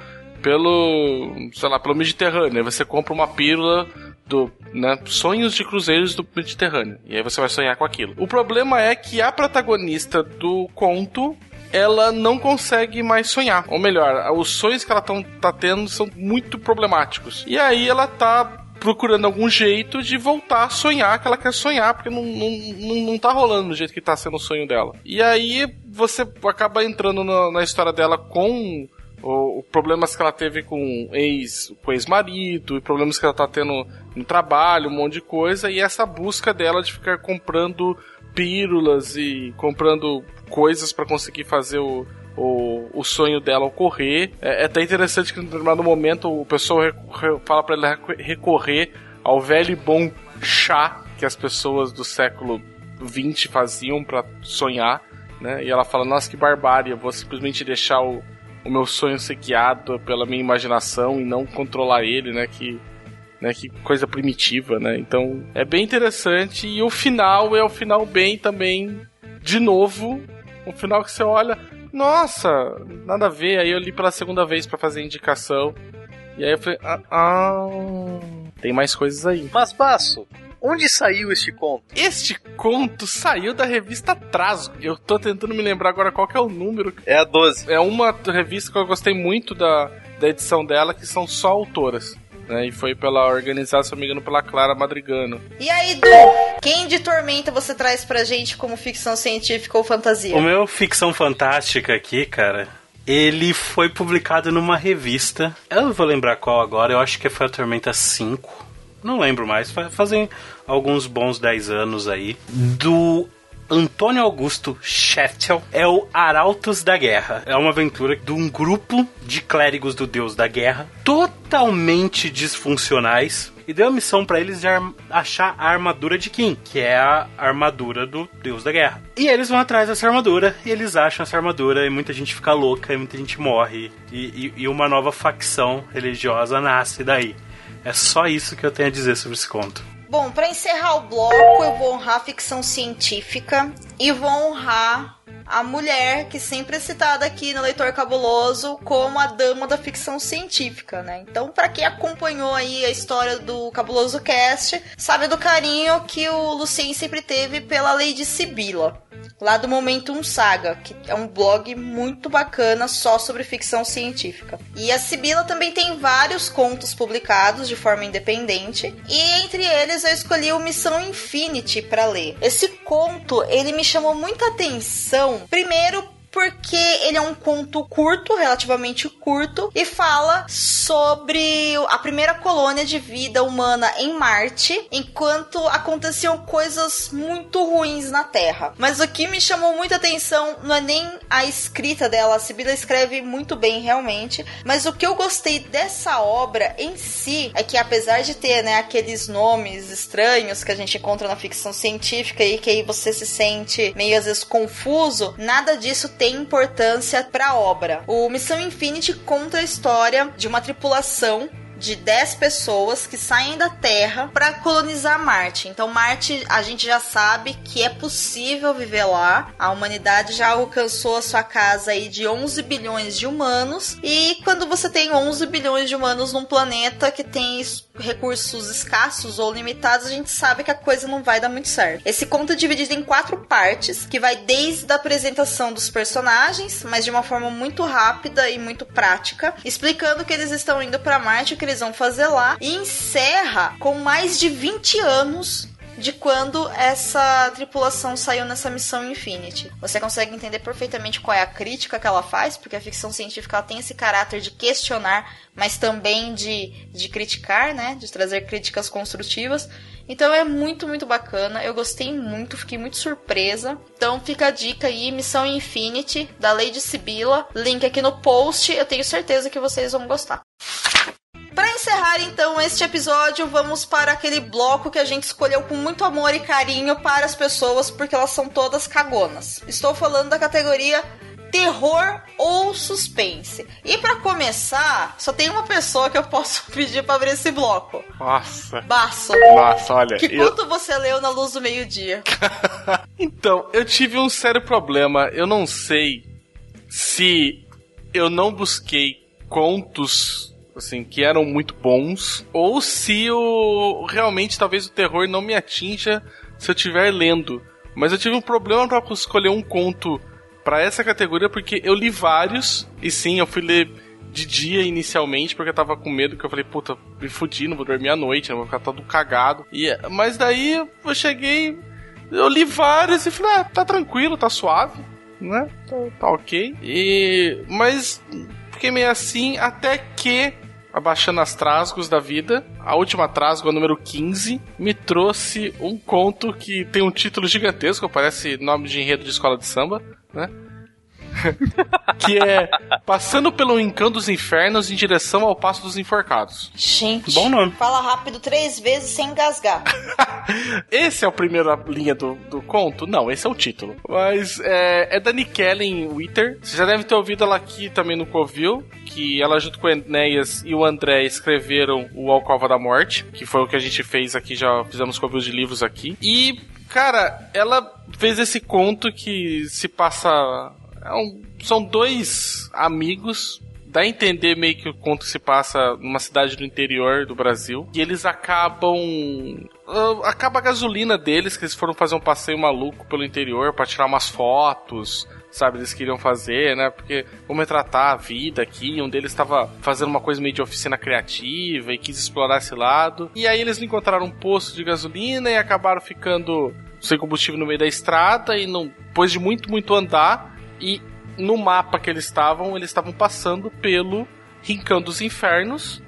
pelo, sei lá, pelo Mediterrâneo. Aí você compra uma pílula do, né, sonhos de cruzeiros do Mediterrâneo. E aí você vai sonhar com aquilo. O problema é que a protagonista do conto ela não consegue mais sonhar. Ou melhor, os sonhos que ela tão, tá tendo são muito problemáticos. E aí ela tá procurando algum jeito de voltar a sonhar que ela quer sonhar, porque não, não, não, não tá rolando do jeito que tá sendo o sonho dela. E aí você acaba entrando na, na história dela com o, problemas que ela teve com ex, com ex-marido, e problemas que ela tá tendo no trabalho, um monte de coisa, e essa busca dela de ficar comprando pílulas e comprando coisas para conseguir fazer o, o, o sonho dela ocorrer. É, é até interessante que em determinado momento o pessoal fala para ela reco- recorrer ao velho e bom chá que as pessoas do século XX faziam para sonhar, né? E ela fala: Nossa, que barbárie, eu vou simplesmente deixar o, o meu sonho ser guiado pela minha imaginação e não controlar ele, né? Que né? Que coisa primitiva, né? Então é bem interessante e o final é o final bem também de novo, um final que você olha, nossa, nada a ver. Aí eu li pela segunda vez pra fazer indicação e aí eu falei, ah, ah, tem mais coisas aí. Mas, Basso, onde saiu este conto? Este conto saiu da revista Trasgo. Eu tô tentando me lembrar agora qual que é o número. É a 12. É uma revista que eu gostei muito da, da edição dela, que são só autoras. Né, e foi pela organizada, se não me engano, pela Clara Madrigano. E aí, Du, quem de Tormenta você traz pra gente como ficção científica ou fantasia? O meu ficção fantástica aqui, cara, ele foi publicado numa revista. Eu não vou lembrar qual agora, eu acho que foi a Tormenta 5. Não lembro mais, fa- fazem alguns bons 10 anos aí. Do Antônio Augusto Scheftel é o Arautos da Guerra. É uma aventura de um grupo de clérigos do deus da guerra, totalmente disfuncionais, e deu a missão pra eles de achar a armadura de Kim, que é a armadura do deus da guerra. E eles vão atrás dessa armadura, e eles acham essa armadura, e muita gente fica louca, e muita gente morre, e, e- e uma nova facção religiosa nasce daí. É só isso que eu tenho a dizer sobre esse conto. Bom, pra encerrar o bloco, eu vou honrar a ficção científica e vou honrar a mulher que sempre é citada aqui no Leitor Cabuloso como a dama da ficção científica, né? Então, para quem acompanhou aí a história do Cabuloso Cast, sabe do carinho que o Lucien sempre teve pela Lady Sibila lá do Momentum Saga, que é um blog muito bacana só sobre ficção científica. E a Sibila também tem vários contos publicados de forma independente, e entre eles eu escolhi o Missão Infinity para ler. Esse conto, ele me chamou muita atenção, primeiro porque ele é um conto curto, relativamente curto, e fala sobre a primeira colônia de vida humana em Marte, enquanto aconteciam coisas muito ruins na Terra. Mas o que me chamou muita atenção não é nem a escrita dela, a Sibila escreve muito bem realmente, mas o que eu gostei dessa obra em si é que apesar de ter, né, aqueles nomes estranhos que a gente encontra na ficção científica e que aí você se sente meio às vezes confuso, nada disso tem tem importância para a obra. O Missão Infinity conta a história de uma tripulação de 10 pessoas que saem da Terra para colonizar Marte. Então, Marte, a gente já sabe que é possível viver lá. A humanidade já alcançou a sua casa aí de 11 bilhões de humanos. E quando você tem 11 bilhões de humanos num planeta que tem recursos escassos ou limitados, a gente sabe que a coisa não vai dar muito certo. Esse conto é dividido em quatro partes, que vai desde a apresentação dos personagens, mas de uma forma muito rápida e muito prática, explicando que eles estão indo para Marte, o que eles vão fazer lá, e encerra com mais de 20 anos de quando essa tripulação saiu nessa missão Infinity. Você consegue entender perfeitamente qual é a crítica que ela faz, porque a ficção científica tem esse caráter de questionar, mas também de, de criticar, né? De trazer críticas construtivas. Então é muito, muito bacana. Eu gostei muito, fiquei muito surpresa. Então fica a dica aí, Missão Infinity, da Lady Sibila. Link aqui no post. Eu tenho certeza que vocês vão gostar. Para encerrar então este episódio, vamos para aquele bloco que a gente escolheu com muito amor e carinho para as pessoas, porque elas são todas cagonas. Estou falando da categoria terror ou suspense. E para começar, só tem uma pessoa que eu posso pedir para abrir esse bloco. Nossa. Baço. Nossa, olha. Que eu... quanto você leu na luz do meio-dia? então, eu tive um sério problema. Eu não sei se eu não busquei contos assim, que eram muito bons, ou se o realmente talvez o terror não me atinja se eu estiver lendo. Mas eu tive um problema para escolher um conto para essa categoria porque eu li vários e sim, eu fui ler de dia inicialmente porque eu tava com medo que eu falei, puta, me fudi, não vou dormir à noite, não vou ficar todo cagado. E mas daí eu cheguei, eu li vários e falei, ah, tá tranquilo, tá suave, né? Tá, tá ok. E mas fiquei meio assim até que abaixando as trasgos da vida. A última trasgo, a número 15, me trouxe um conto que tem um título gigantesco, parece nome de enredo de escola de samba, né? que é Passando pelo Encão dos Infernos em direção ao Passo dos Enforcados. Gente, bom nome. Fala rápido três vezes sem engasgar. esse é a primeira linha do, do conto? Não, esse é o título. Mas é, é da Nikellen Witter. Você já deve ter ouvido ela aqui também no Covil, que ela junto com o Enéas e o André escreveram o Alcova da Morte, que foi o que a gente fez aqui, já fizemos Covil de livros aqui. E, cara, ela fez esse conto que se passa é um, são dois amigos dá a entender meio que o conto se passa numa cidade do interior do Brasil. E eles acabam. Uh, acaba a gasolina deles, que eles foram fazer um passeio maluco pelo interior para tirar umas fotos. Sabe, eles queriam fazer, né? Porque vamos retratar a vida aqui. Um deles estava fazendo uma coisa meio de oficina criativa e quis explorar esse lado. E aí eles encontraram um posto de gasolina e acabaram ficando sem combustível no meio da estrada. E não, depois de muito, muito andar, e no mapa que eles estavam, eles estavam passando pelo Rincão dos Infernos,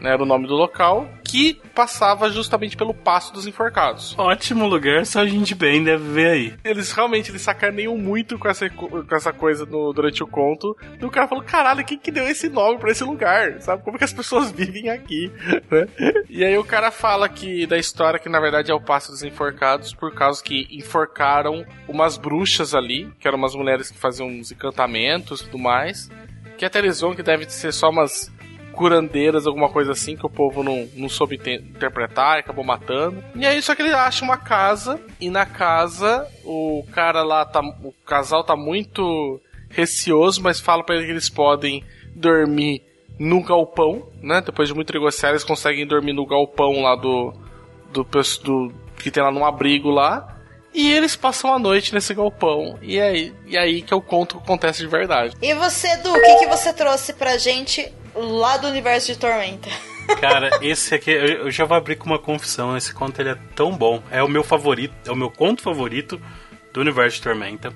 né, era o nome do local, que passava justamente pelo Passo dos Enforcados. Ótimo lugar, só a gente bem deve ver aí. Eles realmente eles sacaneiam muito com essa, com essa coisa no, durante o conto. E o cara falou: caralho, quem que deu esse nome pra esse lugar? Sabe? Como que as pessoas vivem aqui? Né? E aí o cara fala que da história que na verdade é o Passo dos Enforcados, por causa que enforcaram umas bruxas ali, que eram umas mulheres que faziam uns encantamentos e tudo mais. Que até eles vão que deve ser só umas curandeiras, alguma coisa assim, que o povo não, não soube interpretar e acabou matando. E aí, só que ele acha uma casa, e na casa o cara lá tá. O casal tá muito receoso, mas fala para ele que eles podem dormir no galpão, né? Depois de muito negociar, eles conseguem dormir no galpão lá do. do, do que tem lá num abrigo lá. E eles passam a noite nesse galpão. E é aí, e é aí que o conto acontece de verdade. E você, Edu, o que, que você trouxe pra gente lá do universo de Tormenta? Cara, esse aqui, eu já vou abrir com uma confissão. Esse conto ele é tão bom. É o meu favorito, é o meu conto favorito do universo de Tormenta.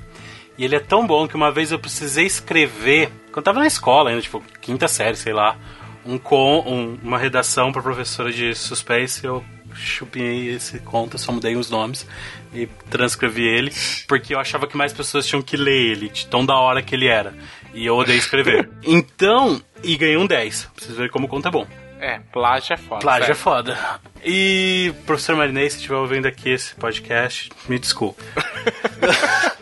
E ele é tão bom que uma vez eu precisei escrever, quando eu tava na escola ainda, tipo, quinta série, sei lá, um, com, um, uma redação pra professora de suspense, eu chupinhei esse conto, só mudei os nomes e transcrevi ele, porque eu achava que mais pessoas tinham que ler ele, de tão da hora que ele era. E eu odeio escrever. então, e ganhei um 10. Vocês verem como o conto é bom. É, plágio é foda. Plágio certo? é foda. E, professor Marinei, se estiver ouvindo aqui esse podcast, me desculpe.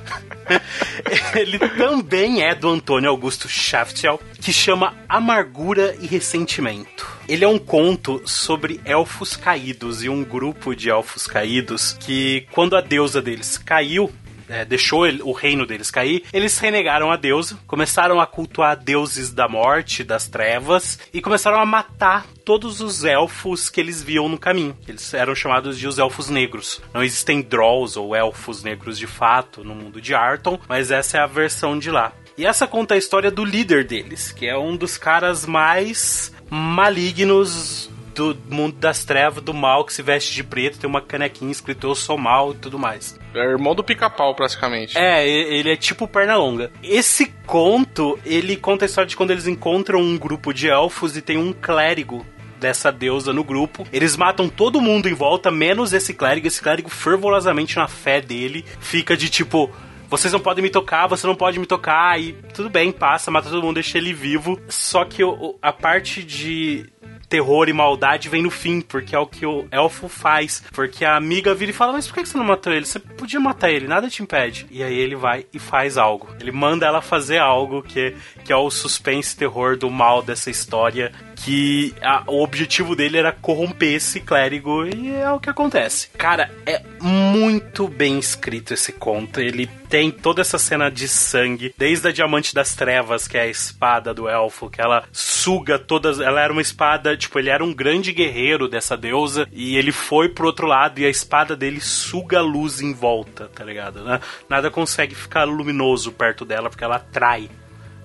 Ele também é do Antônio Augusto Schaftel, que chama Amargura e Ressentimento. Ele é um conto sobre elfos caídos e um grupo de elfos caídos que, quando a deusa deles caiu, é, deixou o reino deles cair, eles renegaram a deusa, começaram a cultuar deuses da morte, das trevas, e começaram a matar todos os elfos que eles viam no caminho. Eles eram chamados de os elfos negros. Não existem Drolls ou elfos negros de fato no mundo de Arton, mas essa é a versão de lá. E essa conta a história do líder deles, que é um dos caras mais malignos do mundo das trevas, do mal, que se veste de preto, tem uma canequinha escrito Eu sou mal e tudo mais. É irmão do pica-pau, praticamente. É, ele é tipo perna longa. Esse conto, ele conta a história de quando eles encontram um grupo de elfos e tem um clérigo dessa deusa no grupo. Eles matam todo mundo em volta, menos esse clérigo. Esse clérigo, fervorosamente na fé dele, fica de tipo vocês não podem me tocar, você não pode me tocar, e tudo bem, passa, mata todo mundo, deixa ele vivo. Só que a parte de terror e maldade vem no fim, porque é o que o elfo faz. Porque a amiga vira e fala: Mas por que você não matou ele? Você podia matar ele, nada te impede. E aí ele vai e faz algo. Ele manda ela fazer algo que, que é o suspense terror do mal dessa história. Que a, o objetivo dele era corromper esse clérigo, e é o que acontece. Cara, é muito bem escrito esse conto. Ele tem toda essa cena de sangue, desde a Diamante das Trevas, que é a espada do elfo, que ela suga todas. Ela era uma espada, tipo, ele era um grande guerreiro dessa deusa, e ele foi pro outro lado e a espada dele suga a luz em volta, tá ligado? Né? Nada consegue ficar luminoso perto dela, porque ela atrai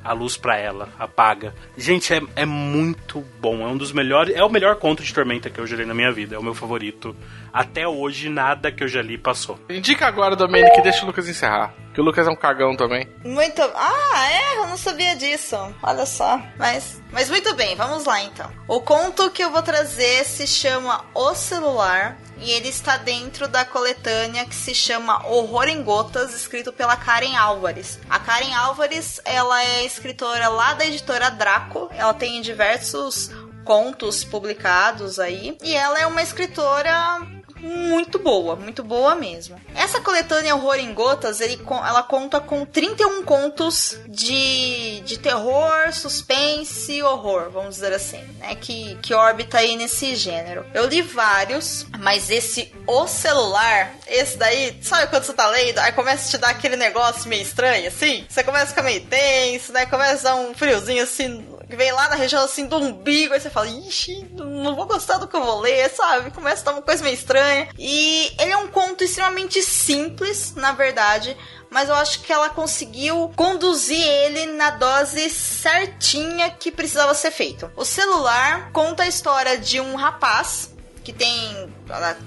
a luz para ela, apaga. Gente, é, é muito bom. É um dos melhores. É o melhor conto de Tormenta que eu já li na minha vida. É o meu favorito. Até hoje, nada que eu já li passou. Indica agora, Domênico, que deixa o Lucas encerrar. Que o Lucas é um cagão também. Muito. Ah, é? Eu não sabia disso. Olha só. Mas, mas muito bem, vamos lá então. O conto que eu vou trazer se chama O Celular e ele está dentro da coletânea que se chama Horror em Gotas, escrito pela Karen Álvares. A Karen Álvares, ela é escritora lá da editora Draco, ela tem diversos contos publicados aí, e ela é uma escritora muito boa, muito boa mesmo. Essa coletânea Horror em Gotas, ele, ela conta com 31 contos de, de terror, suspense e horror, vamos dizer assim, né? Que, que orbita aí nesse gênero. Eu li vários, mas esse O Celular, esse daí, sabe quando você tá lendo, aí começa a te dar aquele negócio meio estranho, assim? Você começa a ficar meio tenso, né? Começa a dar um friozinho assim vem lá na região assim do umbigo, aí você fala, ixi, não vou gostar do que eu vou ler, sabe? Começa a dar uma coisa meio estranha. E ele é um conto extremamente simples, na verdade, mas eu acho que ela conseguiu conduzir ele na dose certinha que precisava ser feito. O celular conta a história de um rapaz que tem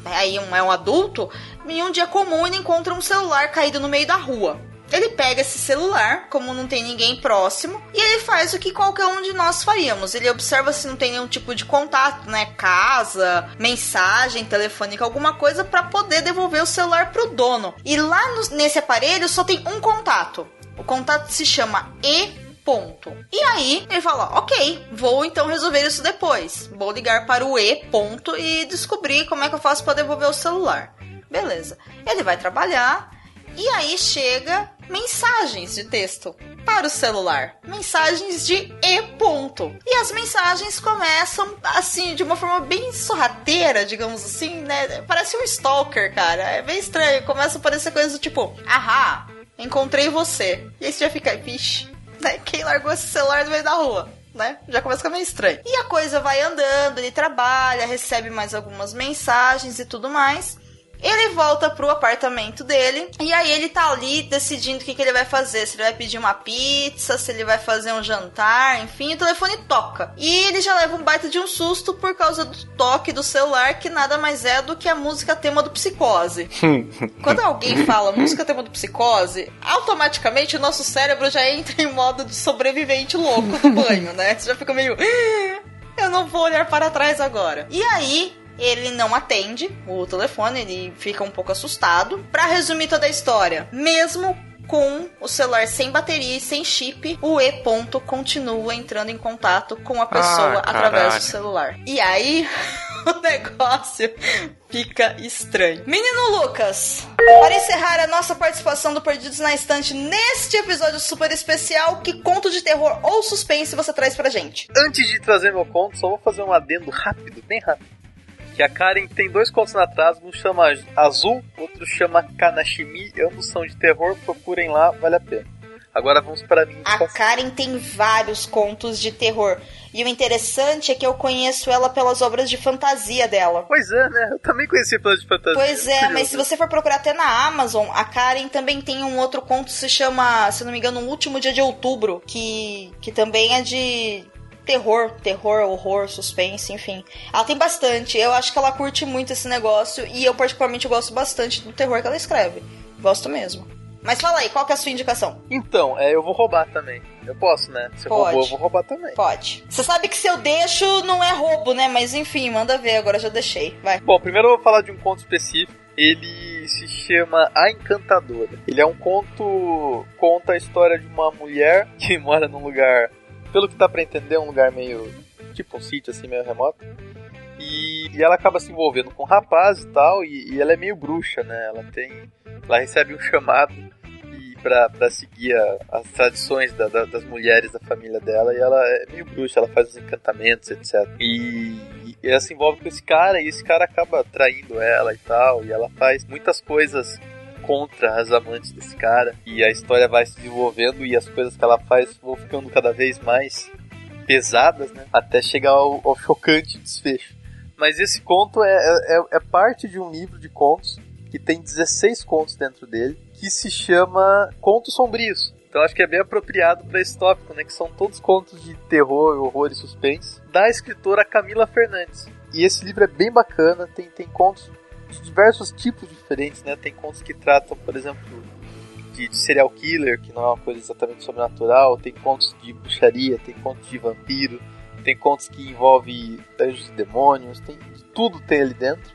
aí um, é um adulto, em um dia comum ele encontra um celular caído no meio da rua. Ele pega esse celular, como não tem ninguém próximo, e ele faz o que qualquer um de nós faríamos. Ele observa se não tem nenhum tipo de contato, né? Casa, mensagem telefônica, alguma coisa para poder devolver o celular pro dono. E lá no, nesse aparelho só tem um contato. O contato se chama E ponto. E aí ele fala, ok, vou então resolver isso depois. Vou ligar para o E ponto e descobrir como é que eu faço para devolver o celular. Beleza. Ele vai trabalhar e aí chega mensagens de texto para o celular. Mensagens de e ponto. E as mensagens começam assim, de uma forma bem sorrateira, digamos assim, né? Parece um stalker, cara. É bem estranho. Começa a aparecer coisas do tipo, ahá, encontrei você. E aí você já fica, vixe, né? Quem largou esse celular no meio da rua? Né? Já começa a ficar meio estranho. E a coisa vai andando, ele trabalha, recebe mais algumas mensagens e tudo mais. Ele volta pro apartamento dele e aí ele tá ali decidindo o que, que ele vai fazer. Se ele vai pedir uma pizza, se ele vai fazer um jantar, enfim, o telefone toca. E ele já leva um baita de um susto por causa do toque do celular, que nada mais é do que a música tema do psicose. Quando alguém fala música tema do psicose, automaticamente o nosso cérebro já entra em modo de sobrevivente louco do banho, né? Você já fica meio. Eu não vou olhar para trás agora. E aí, ele não atende o telefone, ele fica um pouco assustado. Para resumir toda a história, mesmo com o celular sem bateria e sem chip, o E ponto continua entrando em contato com a pessoa Ah, através do celular. E aí o negócio fica estranho. Menino Lucas, para encerrar a nossa participação do Perdidos na Estante neste episódio super especial, que conto de terror ou suspense você traz pra gente? Antes de trazer meu conto, só vou fazer um adendo rápido, bem rápido. Que a Karen tem dois contos na trás, um chama Azul, outro chama Kanashimi, ambos são de terror, procurem lá, vale a pena. Agora vamos para mim. A Karen tem vários contos de terror. E o interessante é que eu conheço ela pelas obras de fantasia dela. Pois é, né? Eu também conheci pelas de fantasia. Pois é, mas se você for procurar até na Amazon, a Karen também tem um outro conto que se chama, se não me engano, O Último Dia de Outubro, que, que também é de terror, terror, horror, suspense, enfim. Ela tem bastante. Eu acho que ela curte muito esse negócio e eu particularmente gosto bastante do terror que ela escreve. Gosto mesmo. Mas fala aí, qual que é a sua indicação? Então, é, eu vou roubar também. Eu posso, né? Se Pode. roubou, eu vou roubar também. Pode. Você sabe que se eu deixo, não é roubo, né? Mas enfim, manda ver, agora já deixei. Vai. Bom, primeiro eu vou falar de um conto específico. Ele se chama A Encantadora. Ele é um conto. conta a história de uma mulher que mora num lugar. Pelo que dá pra entender, um lugar meio. tipo um sítio assim, meio remoto. E, e ela acaba se envolvendo com um rapaz e tal. E, e ela é meio bruxa, né? Ela tem. Ela recebe um chamado pra seguir a- as tradições da- da- das mulheres da família dela. E ela é meio bruxa, ela faz os encantamentos, etc. E, e ela se envolve com esse cara e esse cara acaba traindo ela e tal. E ela faz muitas coisas contra as amantes desse cara. E a história vai se desenvolvendo e as coisas que ela faz vão ficando cada vez mais pesadas, né? Até chegar ao, ao chocante desfecho. Mas esse conto é, é, é parte de um livro de contos que tem 16 contos dentro dele, que se chama Contos Sombrios. Então acho que é bem apropriado para esse tópico, né? Que são todos contos de terror, horror e suspense da escritora Camila Fernandes. E esse livro é bem bacana, tem, tem contos de diversos tipos diferentes, né? Tem contos que tratam, por exemplo, de, de serial killer, que não é uma coisa exatamente sobrenatural, tem contos de bruxaria, tem contos de vampiro, tem contos que envolvem anjos e demônios, tem tudo tem ali dentro.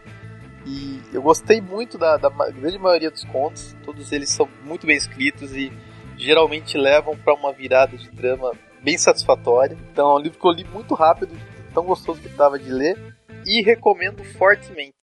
E eu gostei muito da, da grande maioria dos contos, todos eles são muito bem escritos e geralmente levam para uma virada de trama bem satisfatória. Então é um livro que eu li muito rápido, tão gostoso que estava de ler, e recomendo fortemente.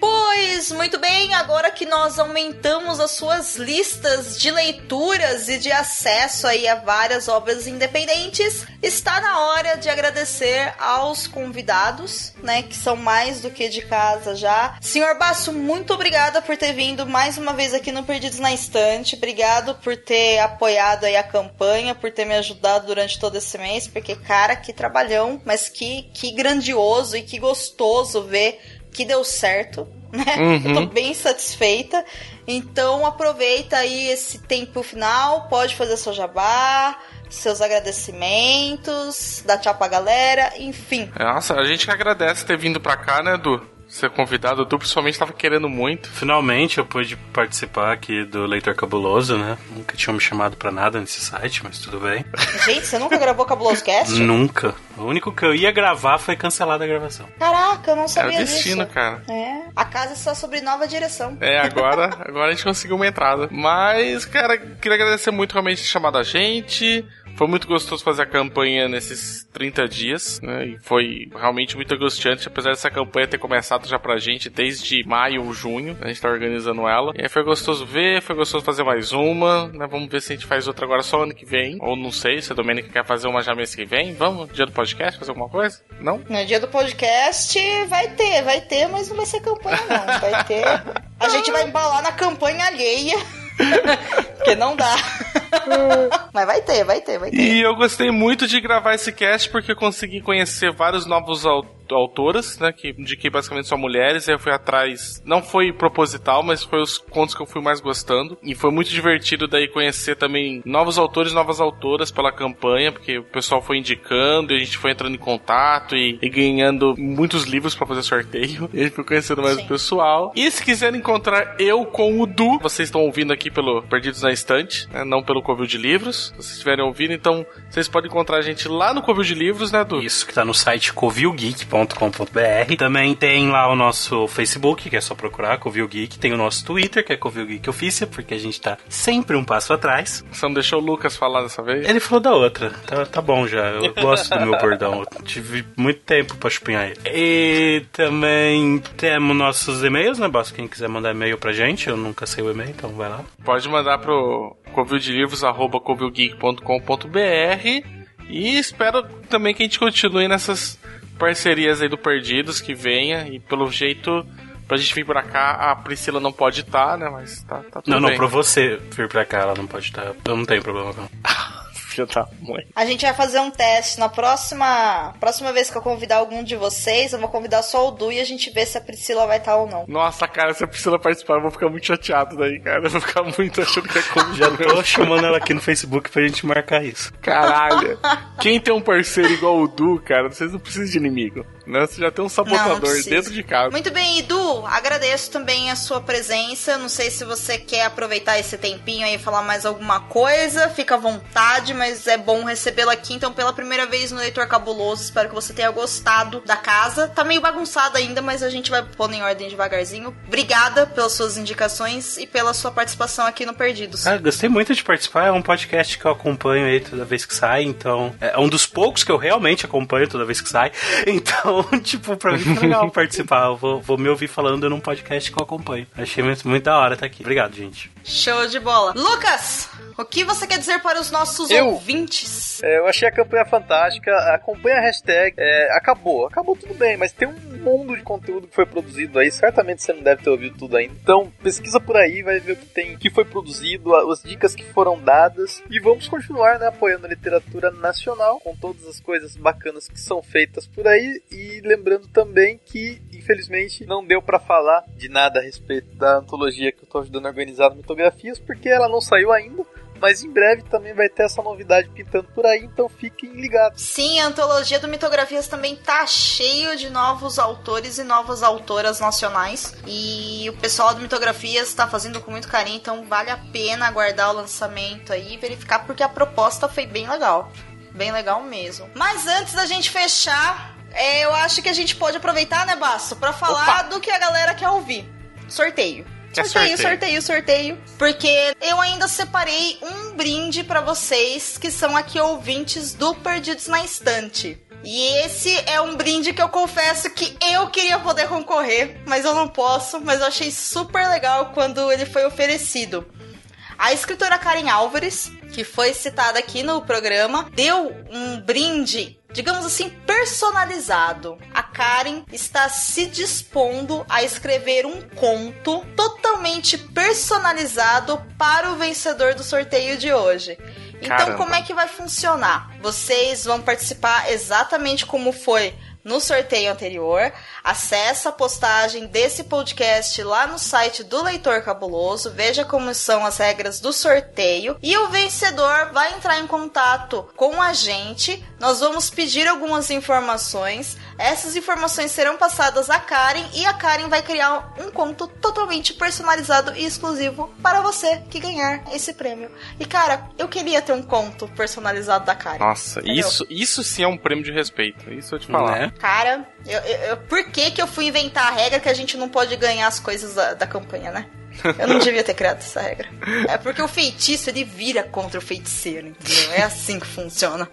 Pois, muito bem, agora que nós aumentamos as suas listas de leituras e de acesso aí a várias obras independentes, está na hora de agradecer aos convidados, né, que são mais do que de casa já. Senhor Basso, muito obrigada por ter vindo mais uma vez aqui no Perdidos na Estante. Obrigado por ter apoiado aí a campanha, por ter me ajudado durante todo esse mês, porque cara, que trabalhão, mas que que grandioso e que gostoso ver que deu certo, né? Uhum. Eu tô bem satisfeita. Então aproveita aí esse tempo final, pode fazer seu jabá, seus agradecimentos, dar tchau pra galera, enfim. Nossa, a gente que agradece ter vindo pra cá, né, Edu? Ser convidado, tu principalmente tava querendo muito. Finalmente eu pude participar aqui do Leitor Cabuloso, né? Nunca tinham me chamado pra nada nesse site, mas tudo bem. Gente, você nunca gravou Cabuloso Cast? Nunca. O único que eu ia gravar foi cancelada a gravação. Caraca, eu não É o sabia destino, disso. cara. É. A casa é só sobre nova direção. É, agora, agora a gente conseguiu uma entrada. Mas, cara, queria agradecer muito realmente ter chamado a gente. Foi muito gostoso fazer a campanha nesses 30 dias, né? E foi realmente muito angustiante, apesar dessa campanha ter começado já pra gente desde maio ou junho. A gente tá organizando ela. E aí foi gostoso ver, foi gostoso fazer mais uma, né? Vamos ver se a gente faz outra agora só ano que vem. Ou não sei, se a Domênica quer fazer uma já mês que vem. Vamos, dia do podcast, fazer alguma coisa? Não? No dia do podcast vai ter, vai ter, mas não vai ser campanha, não. Vai ter. A gente vai embalar na campanha alheia. Porque não dá. Mas vai ter, vai ter, vai ter. E eu gostei muito de gravar esse cast porque eu consegui conhecer vários novos autores autoras, né, que indiquei basicamente só mulheres, e eu fui atrás, não foi proposital, mas foi os contos que eu fui mais gostando, e foi muito divertido daí conhecer também novos autores, novas autoras pela campanha, porque o pessoal foi indicando, e a gente foi entrando em contato e, e ganhando muitos livros para fazer sorteio, e a gente foi conhecendo mais Sim. o pessoal. E se quiserem encontrar eu com o Du, vocês estão ouvindo aqui pelo Perdidos na Estante, né, não pelo Covil de Livros, se vocês estiverem ouvindo, então vocês podem encontrar a gente lá no Covil de Livros, né, Du? Isso, que tá no site covilgeek.com covil.com.br. Também tem lá o nosso Facebook, que é só procurar Covil Geek. Tem o nosso Twitter, que é Covil Geek Official, porque a gente tá sempre um passo atrás. Você não deixou o Lucas falar dessa vez? Ele falou da outra. Tá, tá bom já. Eu gosto do meu bordão. Eu tive muito tempo pra chupinhar ele. E também temos nossos e-mails, né? Basta quem quiser mandar e-mail pra gente. Eu nunca sei o e-mail, então vai lá. Pode mandar pro covildelivros.covilgeek.com.br e espero também que a gente continue nessas parcerias aí do Perdidos que venha e pelo jeito pra gente vir pra cá, a Priscila não pode estar, tá, né? Mas tá, tá tudo não, bem. Não, pra você vir pra cá, ela não pode estar. Tá. Eu não tenho problema com filha da mãe. A gente vai fazer um teste. Na próxima próxima vez que eu convidar algum de vocês, eu vou convidar só o Du e a gente vê se a Priscila vai estar ou não. Nossa, cara, se a Priscila participar, eu vou ficar muito chateado daí, cara. Eu vou ficar muito achando que é como. Já tô chamando ela aqui no Facebook pra gente marcar isso. Caralho. Quem tem um parceiro igual o Du, cara, vocês não precisam de inimigo. Né? Você já tem um sabotador não, não dentro de casa. Muito bem, Edu, agradeço também a sua presença. Não sei se você quer aproveitar esse tempinho aí e falar mais alguma coisa. Fica à vontade, mas é bom recebê-lo aqui. Então, pela primeira vez no Leitor Cabuloso, espero que você tenha gostado da casa. Tá meio bagunçada ainda, mas a gente vai pondo em ordem devagarzinho. Obrigada pelas suas indicações e pela sua participação aqui no Perdidos. Ah, gostei muito de participar. É um podcast que eu acompanho aí toda vez que sai. Então, é um dos poucos que eu realmente acompanho toda vez que sai. Então, então, tipo, pra mim foi legal participar. Eu vou, vou me ouvir falando num podcast que eu acompanho. Achei muito, muito da hora estar tá aqui. Obrigado, gente. Show de bola. Lucas, o que você quer dizer para os nossos eu, ouvintes? É, eu achei a campanha fantástica. Acompanha a hashtag. É, acabou. Acabou tudo bem, mas tem um mundo de conteúdo que foi produzido aí. Certamente você não deve ter ouvido tudo ainda. Então, pesquisa por aí, vai ver o que tem, que foi produzido, as dicas que foram dadas. E vamos continuar, né, apoiando a literatura nacional com todas as coisas bacanas que são feitas por aí. E lembrando também que, infelizmente, não deu para falar de nada a respeito da antologia que eu tô ajudando a organizar mitografias, porque ela não saiu ainda mas em breve também vai ter essa novidade pintando por aí, então fiquem ligados. Sim, a antologia do Mitografias também tá cheio de novos autores e novas autoras nacionais. E o pessoal do Mitografias está fazendo com muito carinho, então vale a pena aguardar o lançamento aí e verificar, porque a proposta foi bem legal. Bem legal mesmo. Mas antes da gente fechar, é, eu acho que a gente pode aproveitar, né, Basso, para falar Opa. do que a galera quer ouvir. Sorteio. É sorteio, sorteio, sorteio, Porque eu ainda separei um brinde para vocês que são aqui ouvintes do Perdidos na Estante. E esse é um brinde que eu confesso que eu queria poder concorrer, mas eu não posso. Mas eu achei super legal quando ele foi oferecido. A escritora Karen Álvares, que foi citada aqui no programa, deu um brinde, digamos assim, personalizado. A Karen está se dispondo a escrever um conto totalmente personalizado para o vencedor do sorteio de hoje. Então, Caramba. como é que vai funcionar? Vocês vão participar exatamente como foi no sorteio anterior. Acesse a postagem desse podcast lá no site do Leitor Cabuloso, veja como são as regras do sorteio e o vencedor vai entrar em contato com a gente. Nós vamos pedir algumas informações. Essas informações serão passadas à Karen e a Karen vai criar um conto totalmente personalizado e exclusivo para você que ganhar esse prêmio. E cara, eu queria ter um conto personalizado da Karen. Nossa, isso, isso sim é um prêmio de respeito. Isso eu te falar. Né? Cara, eu, eu, por que que eu fui inventar a regra que a gente não pode ganhar as coisas da, da campanha, né? Eu não devia ter criado essa regra. É porque o feitiço ele vira contra o feiticeiro, entendeu? É assim que funciona.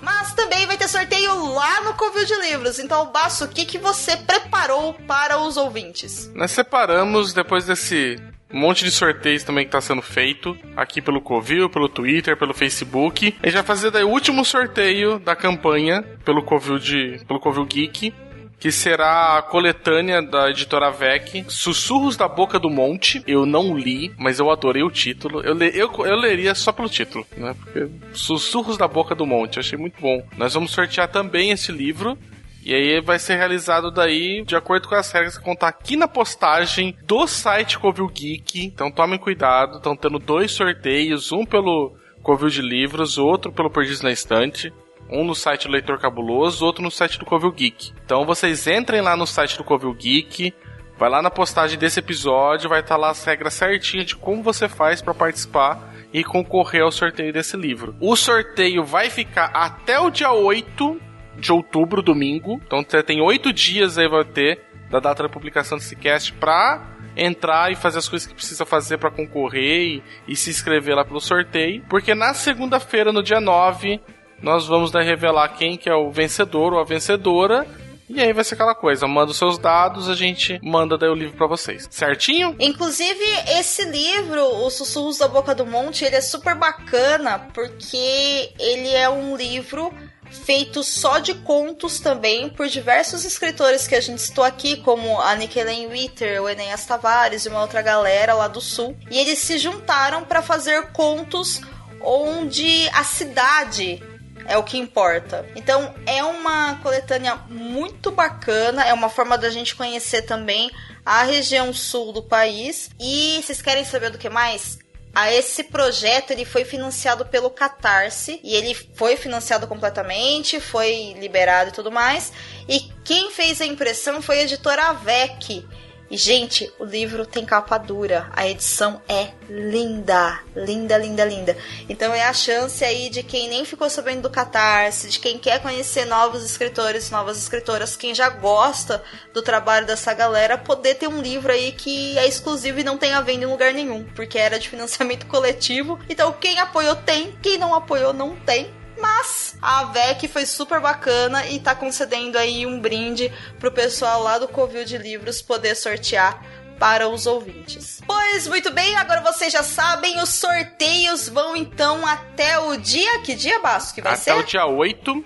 Mas também vai ter sorteio lá no Covil de Livros. Então, Basso, o que, que você preparou para os ouvintes? Nós separamos, depois desse um monte de sorteios também que está sendo feito aqui pelo Covil, pelo Twitter, pelo Facebook. A gente vai fazer daí o último sorteio da campanha pelo Covil de pelo Covil Geek que será a coletânea da editora VEC, Sussurros da Boca do Monte. Eu não li, mas eu adorei o título. Eu, le, eu, eu leria só pelo título, né? Porque Sussurros da Boca do Monte, eu achei muito bom. Nós vamos sortear também esse livro. E aí vai ser realizado daí de acordo com as regras que vão estar aqui na postagem do site Covil Geek. Então tomem cuidado, estão tendo dois sorteios, um pelo Covil de Livros, outro pelo Perdidos na Estante. Um no site do Leitor Cabuloso, outro no site do Covil Geek. Então vocês entrem lá no site do Covil Geek, vai lá na postagem desse episódio, vai estar lá as regras certinhas de como você faz para participar e concorrer ao sorteio desse livro. O sorteio vai ficar até o dia 8 de outubro, domingo. Então você tem oito dias aí vai ter da data da publicação desse cast pra entrar e fazer as coisas que precisa fazer para concorrer e, e, se inscrever lá pelo sorteio. Porque na segunda-feira, no dia 9, nós vamos daí revelar quem que é o vencedor ou a vencedora. E aí vai ser aquela coisa, manda os seus dados, a gente manda daí o livro para vocês. Certinho? Inclusive, esse livro, Os Sussurros da Boca do Monte, ele é super bacana porque ele é um livro feito só de contos também por diversos escritores que a gente citou aqui, como a Nikelene Witter, o Enéas Tavares e uma outra galera lá do sul. E eles se juntaram para fazer contos onde a cidade é o que importa. Então é uma coletânea muito bacana, é uma forma da gente conhecer também a região sul do país. E vocês querem saber do que mais? A esse projeto ele foi financiado pelo Catarse e ele foi financiado completamente, foi liberado e tudo mais. E quem fez a impressão foi a editora Avec. E, gente, o livro tem capa dura. A edição é linda. Linda, linda, linda. Então é a chance aí de quem nem ficou sabendo do Catarse, de quem quer conhecer novos escritores, novas escritoras, quem já gosta do trabalho dessa galera, poder ter um livro aí que é exclusivo e não tem a venda em lugar nenhum. Porque era de financiamento coletivo. Então quem apoiou tem, quem não apoiou não tem. Mas a VEC foi super bacana e tá concedendo aí um brinde pro pessoal lá do Covil de Livros poder sortear para os ouvintes. Pois muito bem, agora vocês já sabem, os sorteios vão então até o dia. Que dia, Basso? Que vai até ser? Até o dia 8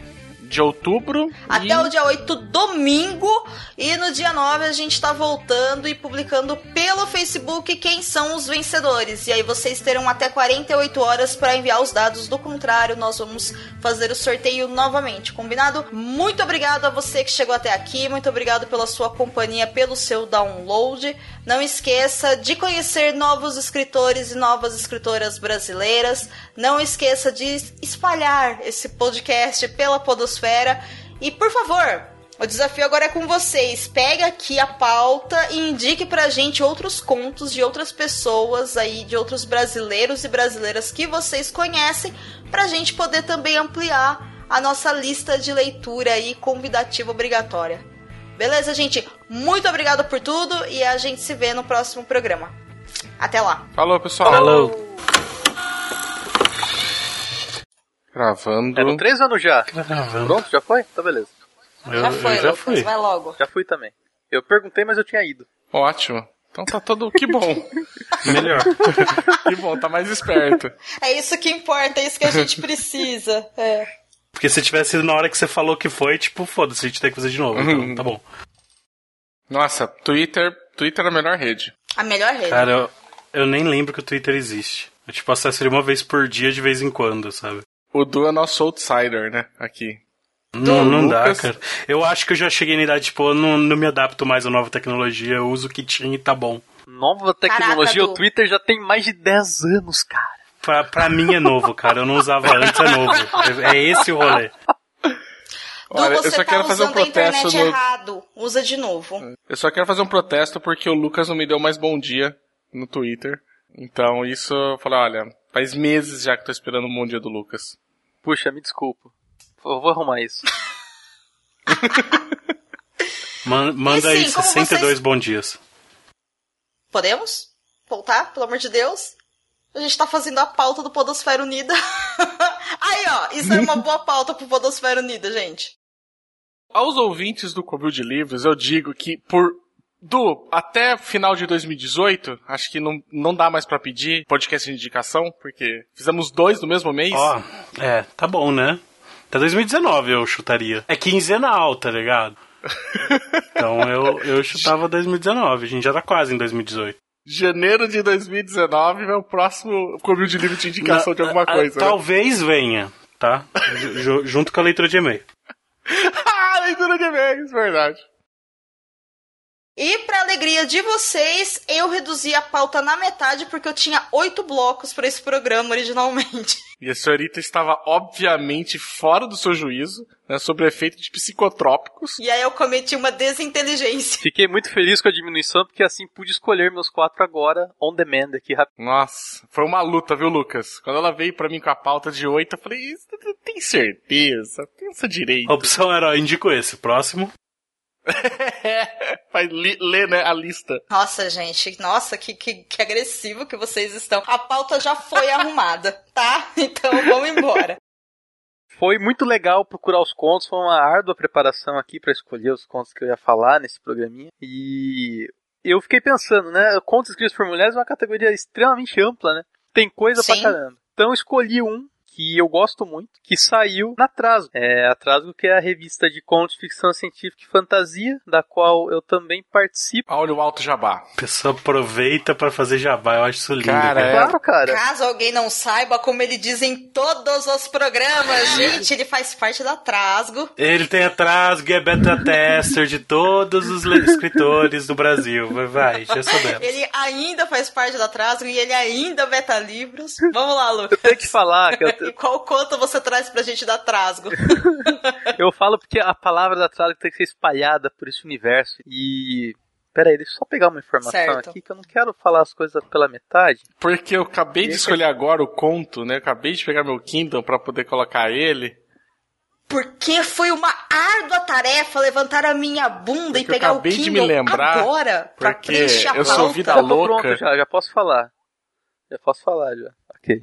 de outubro. Até e... o dia 8, domingo. E no dia 9 a gente tá voltando e publicando pelo Facebook quem são os vencedores. E aí vocês terão até 48 horas para enviar os dados. Do contrário, nós vamos fazer o sorteio novamente, combinado? Muito obrigado a você que chegou até aqui. Muito obrigado pela sua companhia, pelo seu download. Não esqueça de conhecer novos escritores e novas escritoras brasileiras. Não esqueça de espalhar esse podcast pela Podosfera. E por favor, o desafio agora é com vocês. Pega aqui a pauta e indique pra gente outros contos de outras pessoas aí, de outros brasileiros e brasileiras que vocês conhecem, pra gente poder também ampliar a nossa lista de leitura aí convidativa obrigatória. Beleza, gente? Muito obrigado por tudo e a gente se vê no próximo programa. Até lá. Falou, pessoal. Falou. Gravando. Eram três anos já. Gravando. Pronto, já foi? Tá beleza. Eu, já foi, eu já Lucas, fui. vai logo. Já fui também. Eu perguntei, mas eu tinha ido. Ótimo. Então tá todo. Que bom. Melhor. que bom, tá mais esperto. É isso que importa, é isso que a gente precisa. É. Porque se tivesse sido na hora que você falou que foi, tipo, foda-se, a gente tem que fazer de novo. Então, uhum. tá bom. Nossa, Twitter, Twitter é a melhor rede. A melhor rede. Cara, eu, eu nem lembro que o Twitter existe. Eu, tipo, acesso ele uma vez por dia, de vez em quando, sabe? O Du é nosso outsider, né? Aqui. Não, não Lucas... dá, cara. Eu acho que eu já cheguei na idade, tipo, eu não, não me adapto mais à nova tecnologia, eu uso o que tinha e tá bom. Nova tecnologia, Caraca, o Twitter já tem mais de 10 anos, cara. Pra, pra mim é novo, cara. Eu não usava antes, é novo. É, é esse o rolê. Olha, eu só tá quero fazer um protesto no... errado. Usa de novo. Eu só quero fazer um protesto porque o Lucas não me deu mais bom dia no Twitter. Então isso, eu falei, olha, faz meses já que tô esperando um bom dia do Lucas. Puxa, me desculpa. Eu vou arrumar isso. manda sim, aí 62 vocês... bons dias. Podemos? Tá? Pelo amor de Deus. A gente tá fazendo a pauta do Podosfera Unida. Aí, ó, isso é uma boa pauta pro Podosfera Unida, gente. Aos ouvintes do Covil de Livros, eu digo que por do até final de 2018, acho que não, não dá mais para pedir podcast de indicação, porque fizemos dois no mesmo mês. Ó, oh, é, tá bom, né? Até 2019 eu chutaria. É quinzenal, tá ligado? então eu, eu chutava 2019, a gente já tá quase em 2018. Janeiro de 2019 é o próximo Covil de Livro de indicação Na, de alguma coisa. A, né? Talvez venha, tá? junto com a leitura de e-mail. ah, leitura de e-mails, verdade. E para alegria de vocês, eu reduzi a pauta na metade porque eu tinha oito blocos para esse programa originalmente. E a senhorita estava obviamente fora do seu juízo, né, sobre o efeito de psicotrópicos. E aí eu cometi uma desinteligência. Fiquei muito feliz com a diminuição porque assim pude escolher meus quatro agora on demand aqui rápido. Nossa, foi uma luta, viu, Lucas? Quando ela veio para mim com a pauta de oito, eu falei, tem certeza? Pensa direito. A opção era, indico esse, próximo. Vai ler, né, a lista. Nossa, gente, nossa, que, que, que agressivo que vocês estão. A pauta já foi arrumada, tá? Então vamos embora. Foi muito legal procurar os contos, foi uma árdua preparação aqui para escolher os contos que eu ia falar nesse programinha. E eu fiquei pensando, né? Contos escritos por mulheres é uma categoria extremamente ampla, né? Tem coisa Sim. pra caramba. Então eu escolhi um que eu gosto muito, que saiu na Trasgo. É, a Trasgo que é a revista de contos de ficção científica e fantasia, da qual eu também participo. Olha o alto jabá. A pessoa aproveita para fazer jabá, eu acho isso lindo. Cara, é... claro, cara. Caso alguém não saiba, como ele diz em todos os programas, gente, ele faz parte da Trasgo. Ele tem a Trasgo e é beta tester de todos os escritores do Brasil. Vai, vai, já sabemos. Ele ainda faz parte da Trasgo e ele ainda beta livros. Vamos lá, Lucas. Eu tenho que falar que eu, e qual conta você traz pra gente da Trasgo? eu falo porque a palavra da Trasgo tem que ser espalhada por esse universo. E. Pera aí, deixa eu só pegar uma informação certo. aqui que eu não quero falar as coisas pela metade. Porque eu acabei de escolher agora o conto, né? Eu acabei de pegar meu Kindle para poder colocar ele. Porque foi uma árdua tarefa levantar a minha bunda porque e pegar o Kindle de me lembrar agora pra preencher a eu sou vida louca. Já, já posso falar. Já posso falar, já. Ok.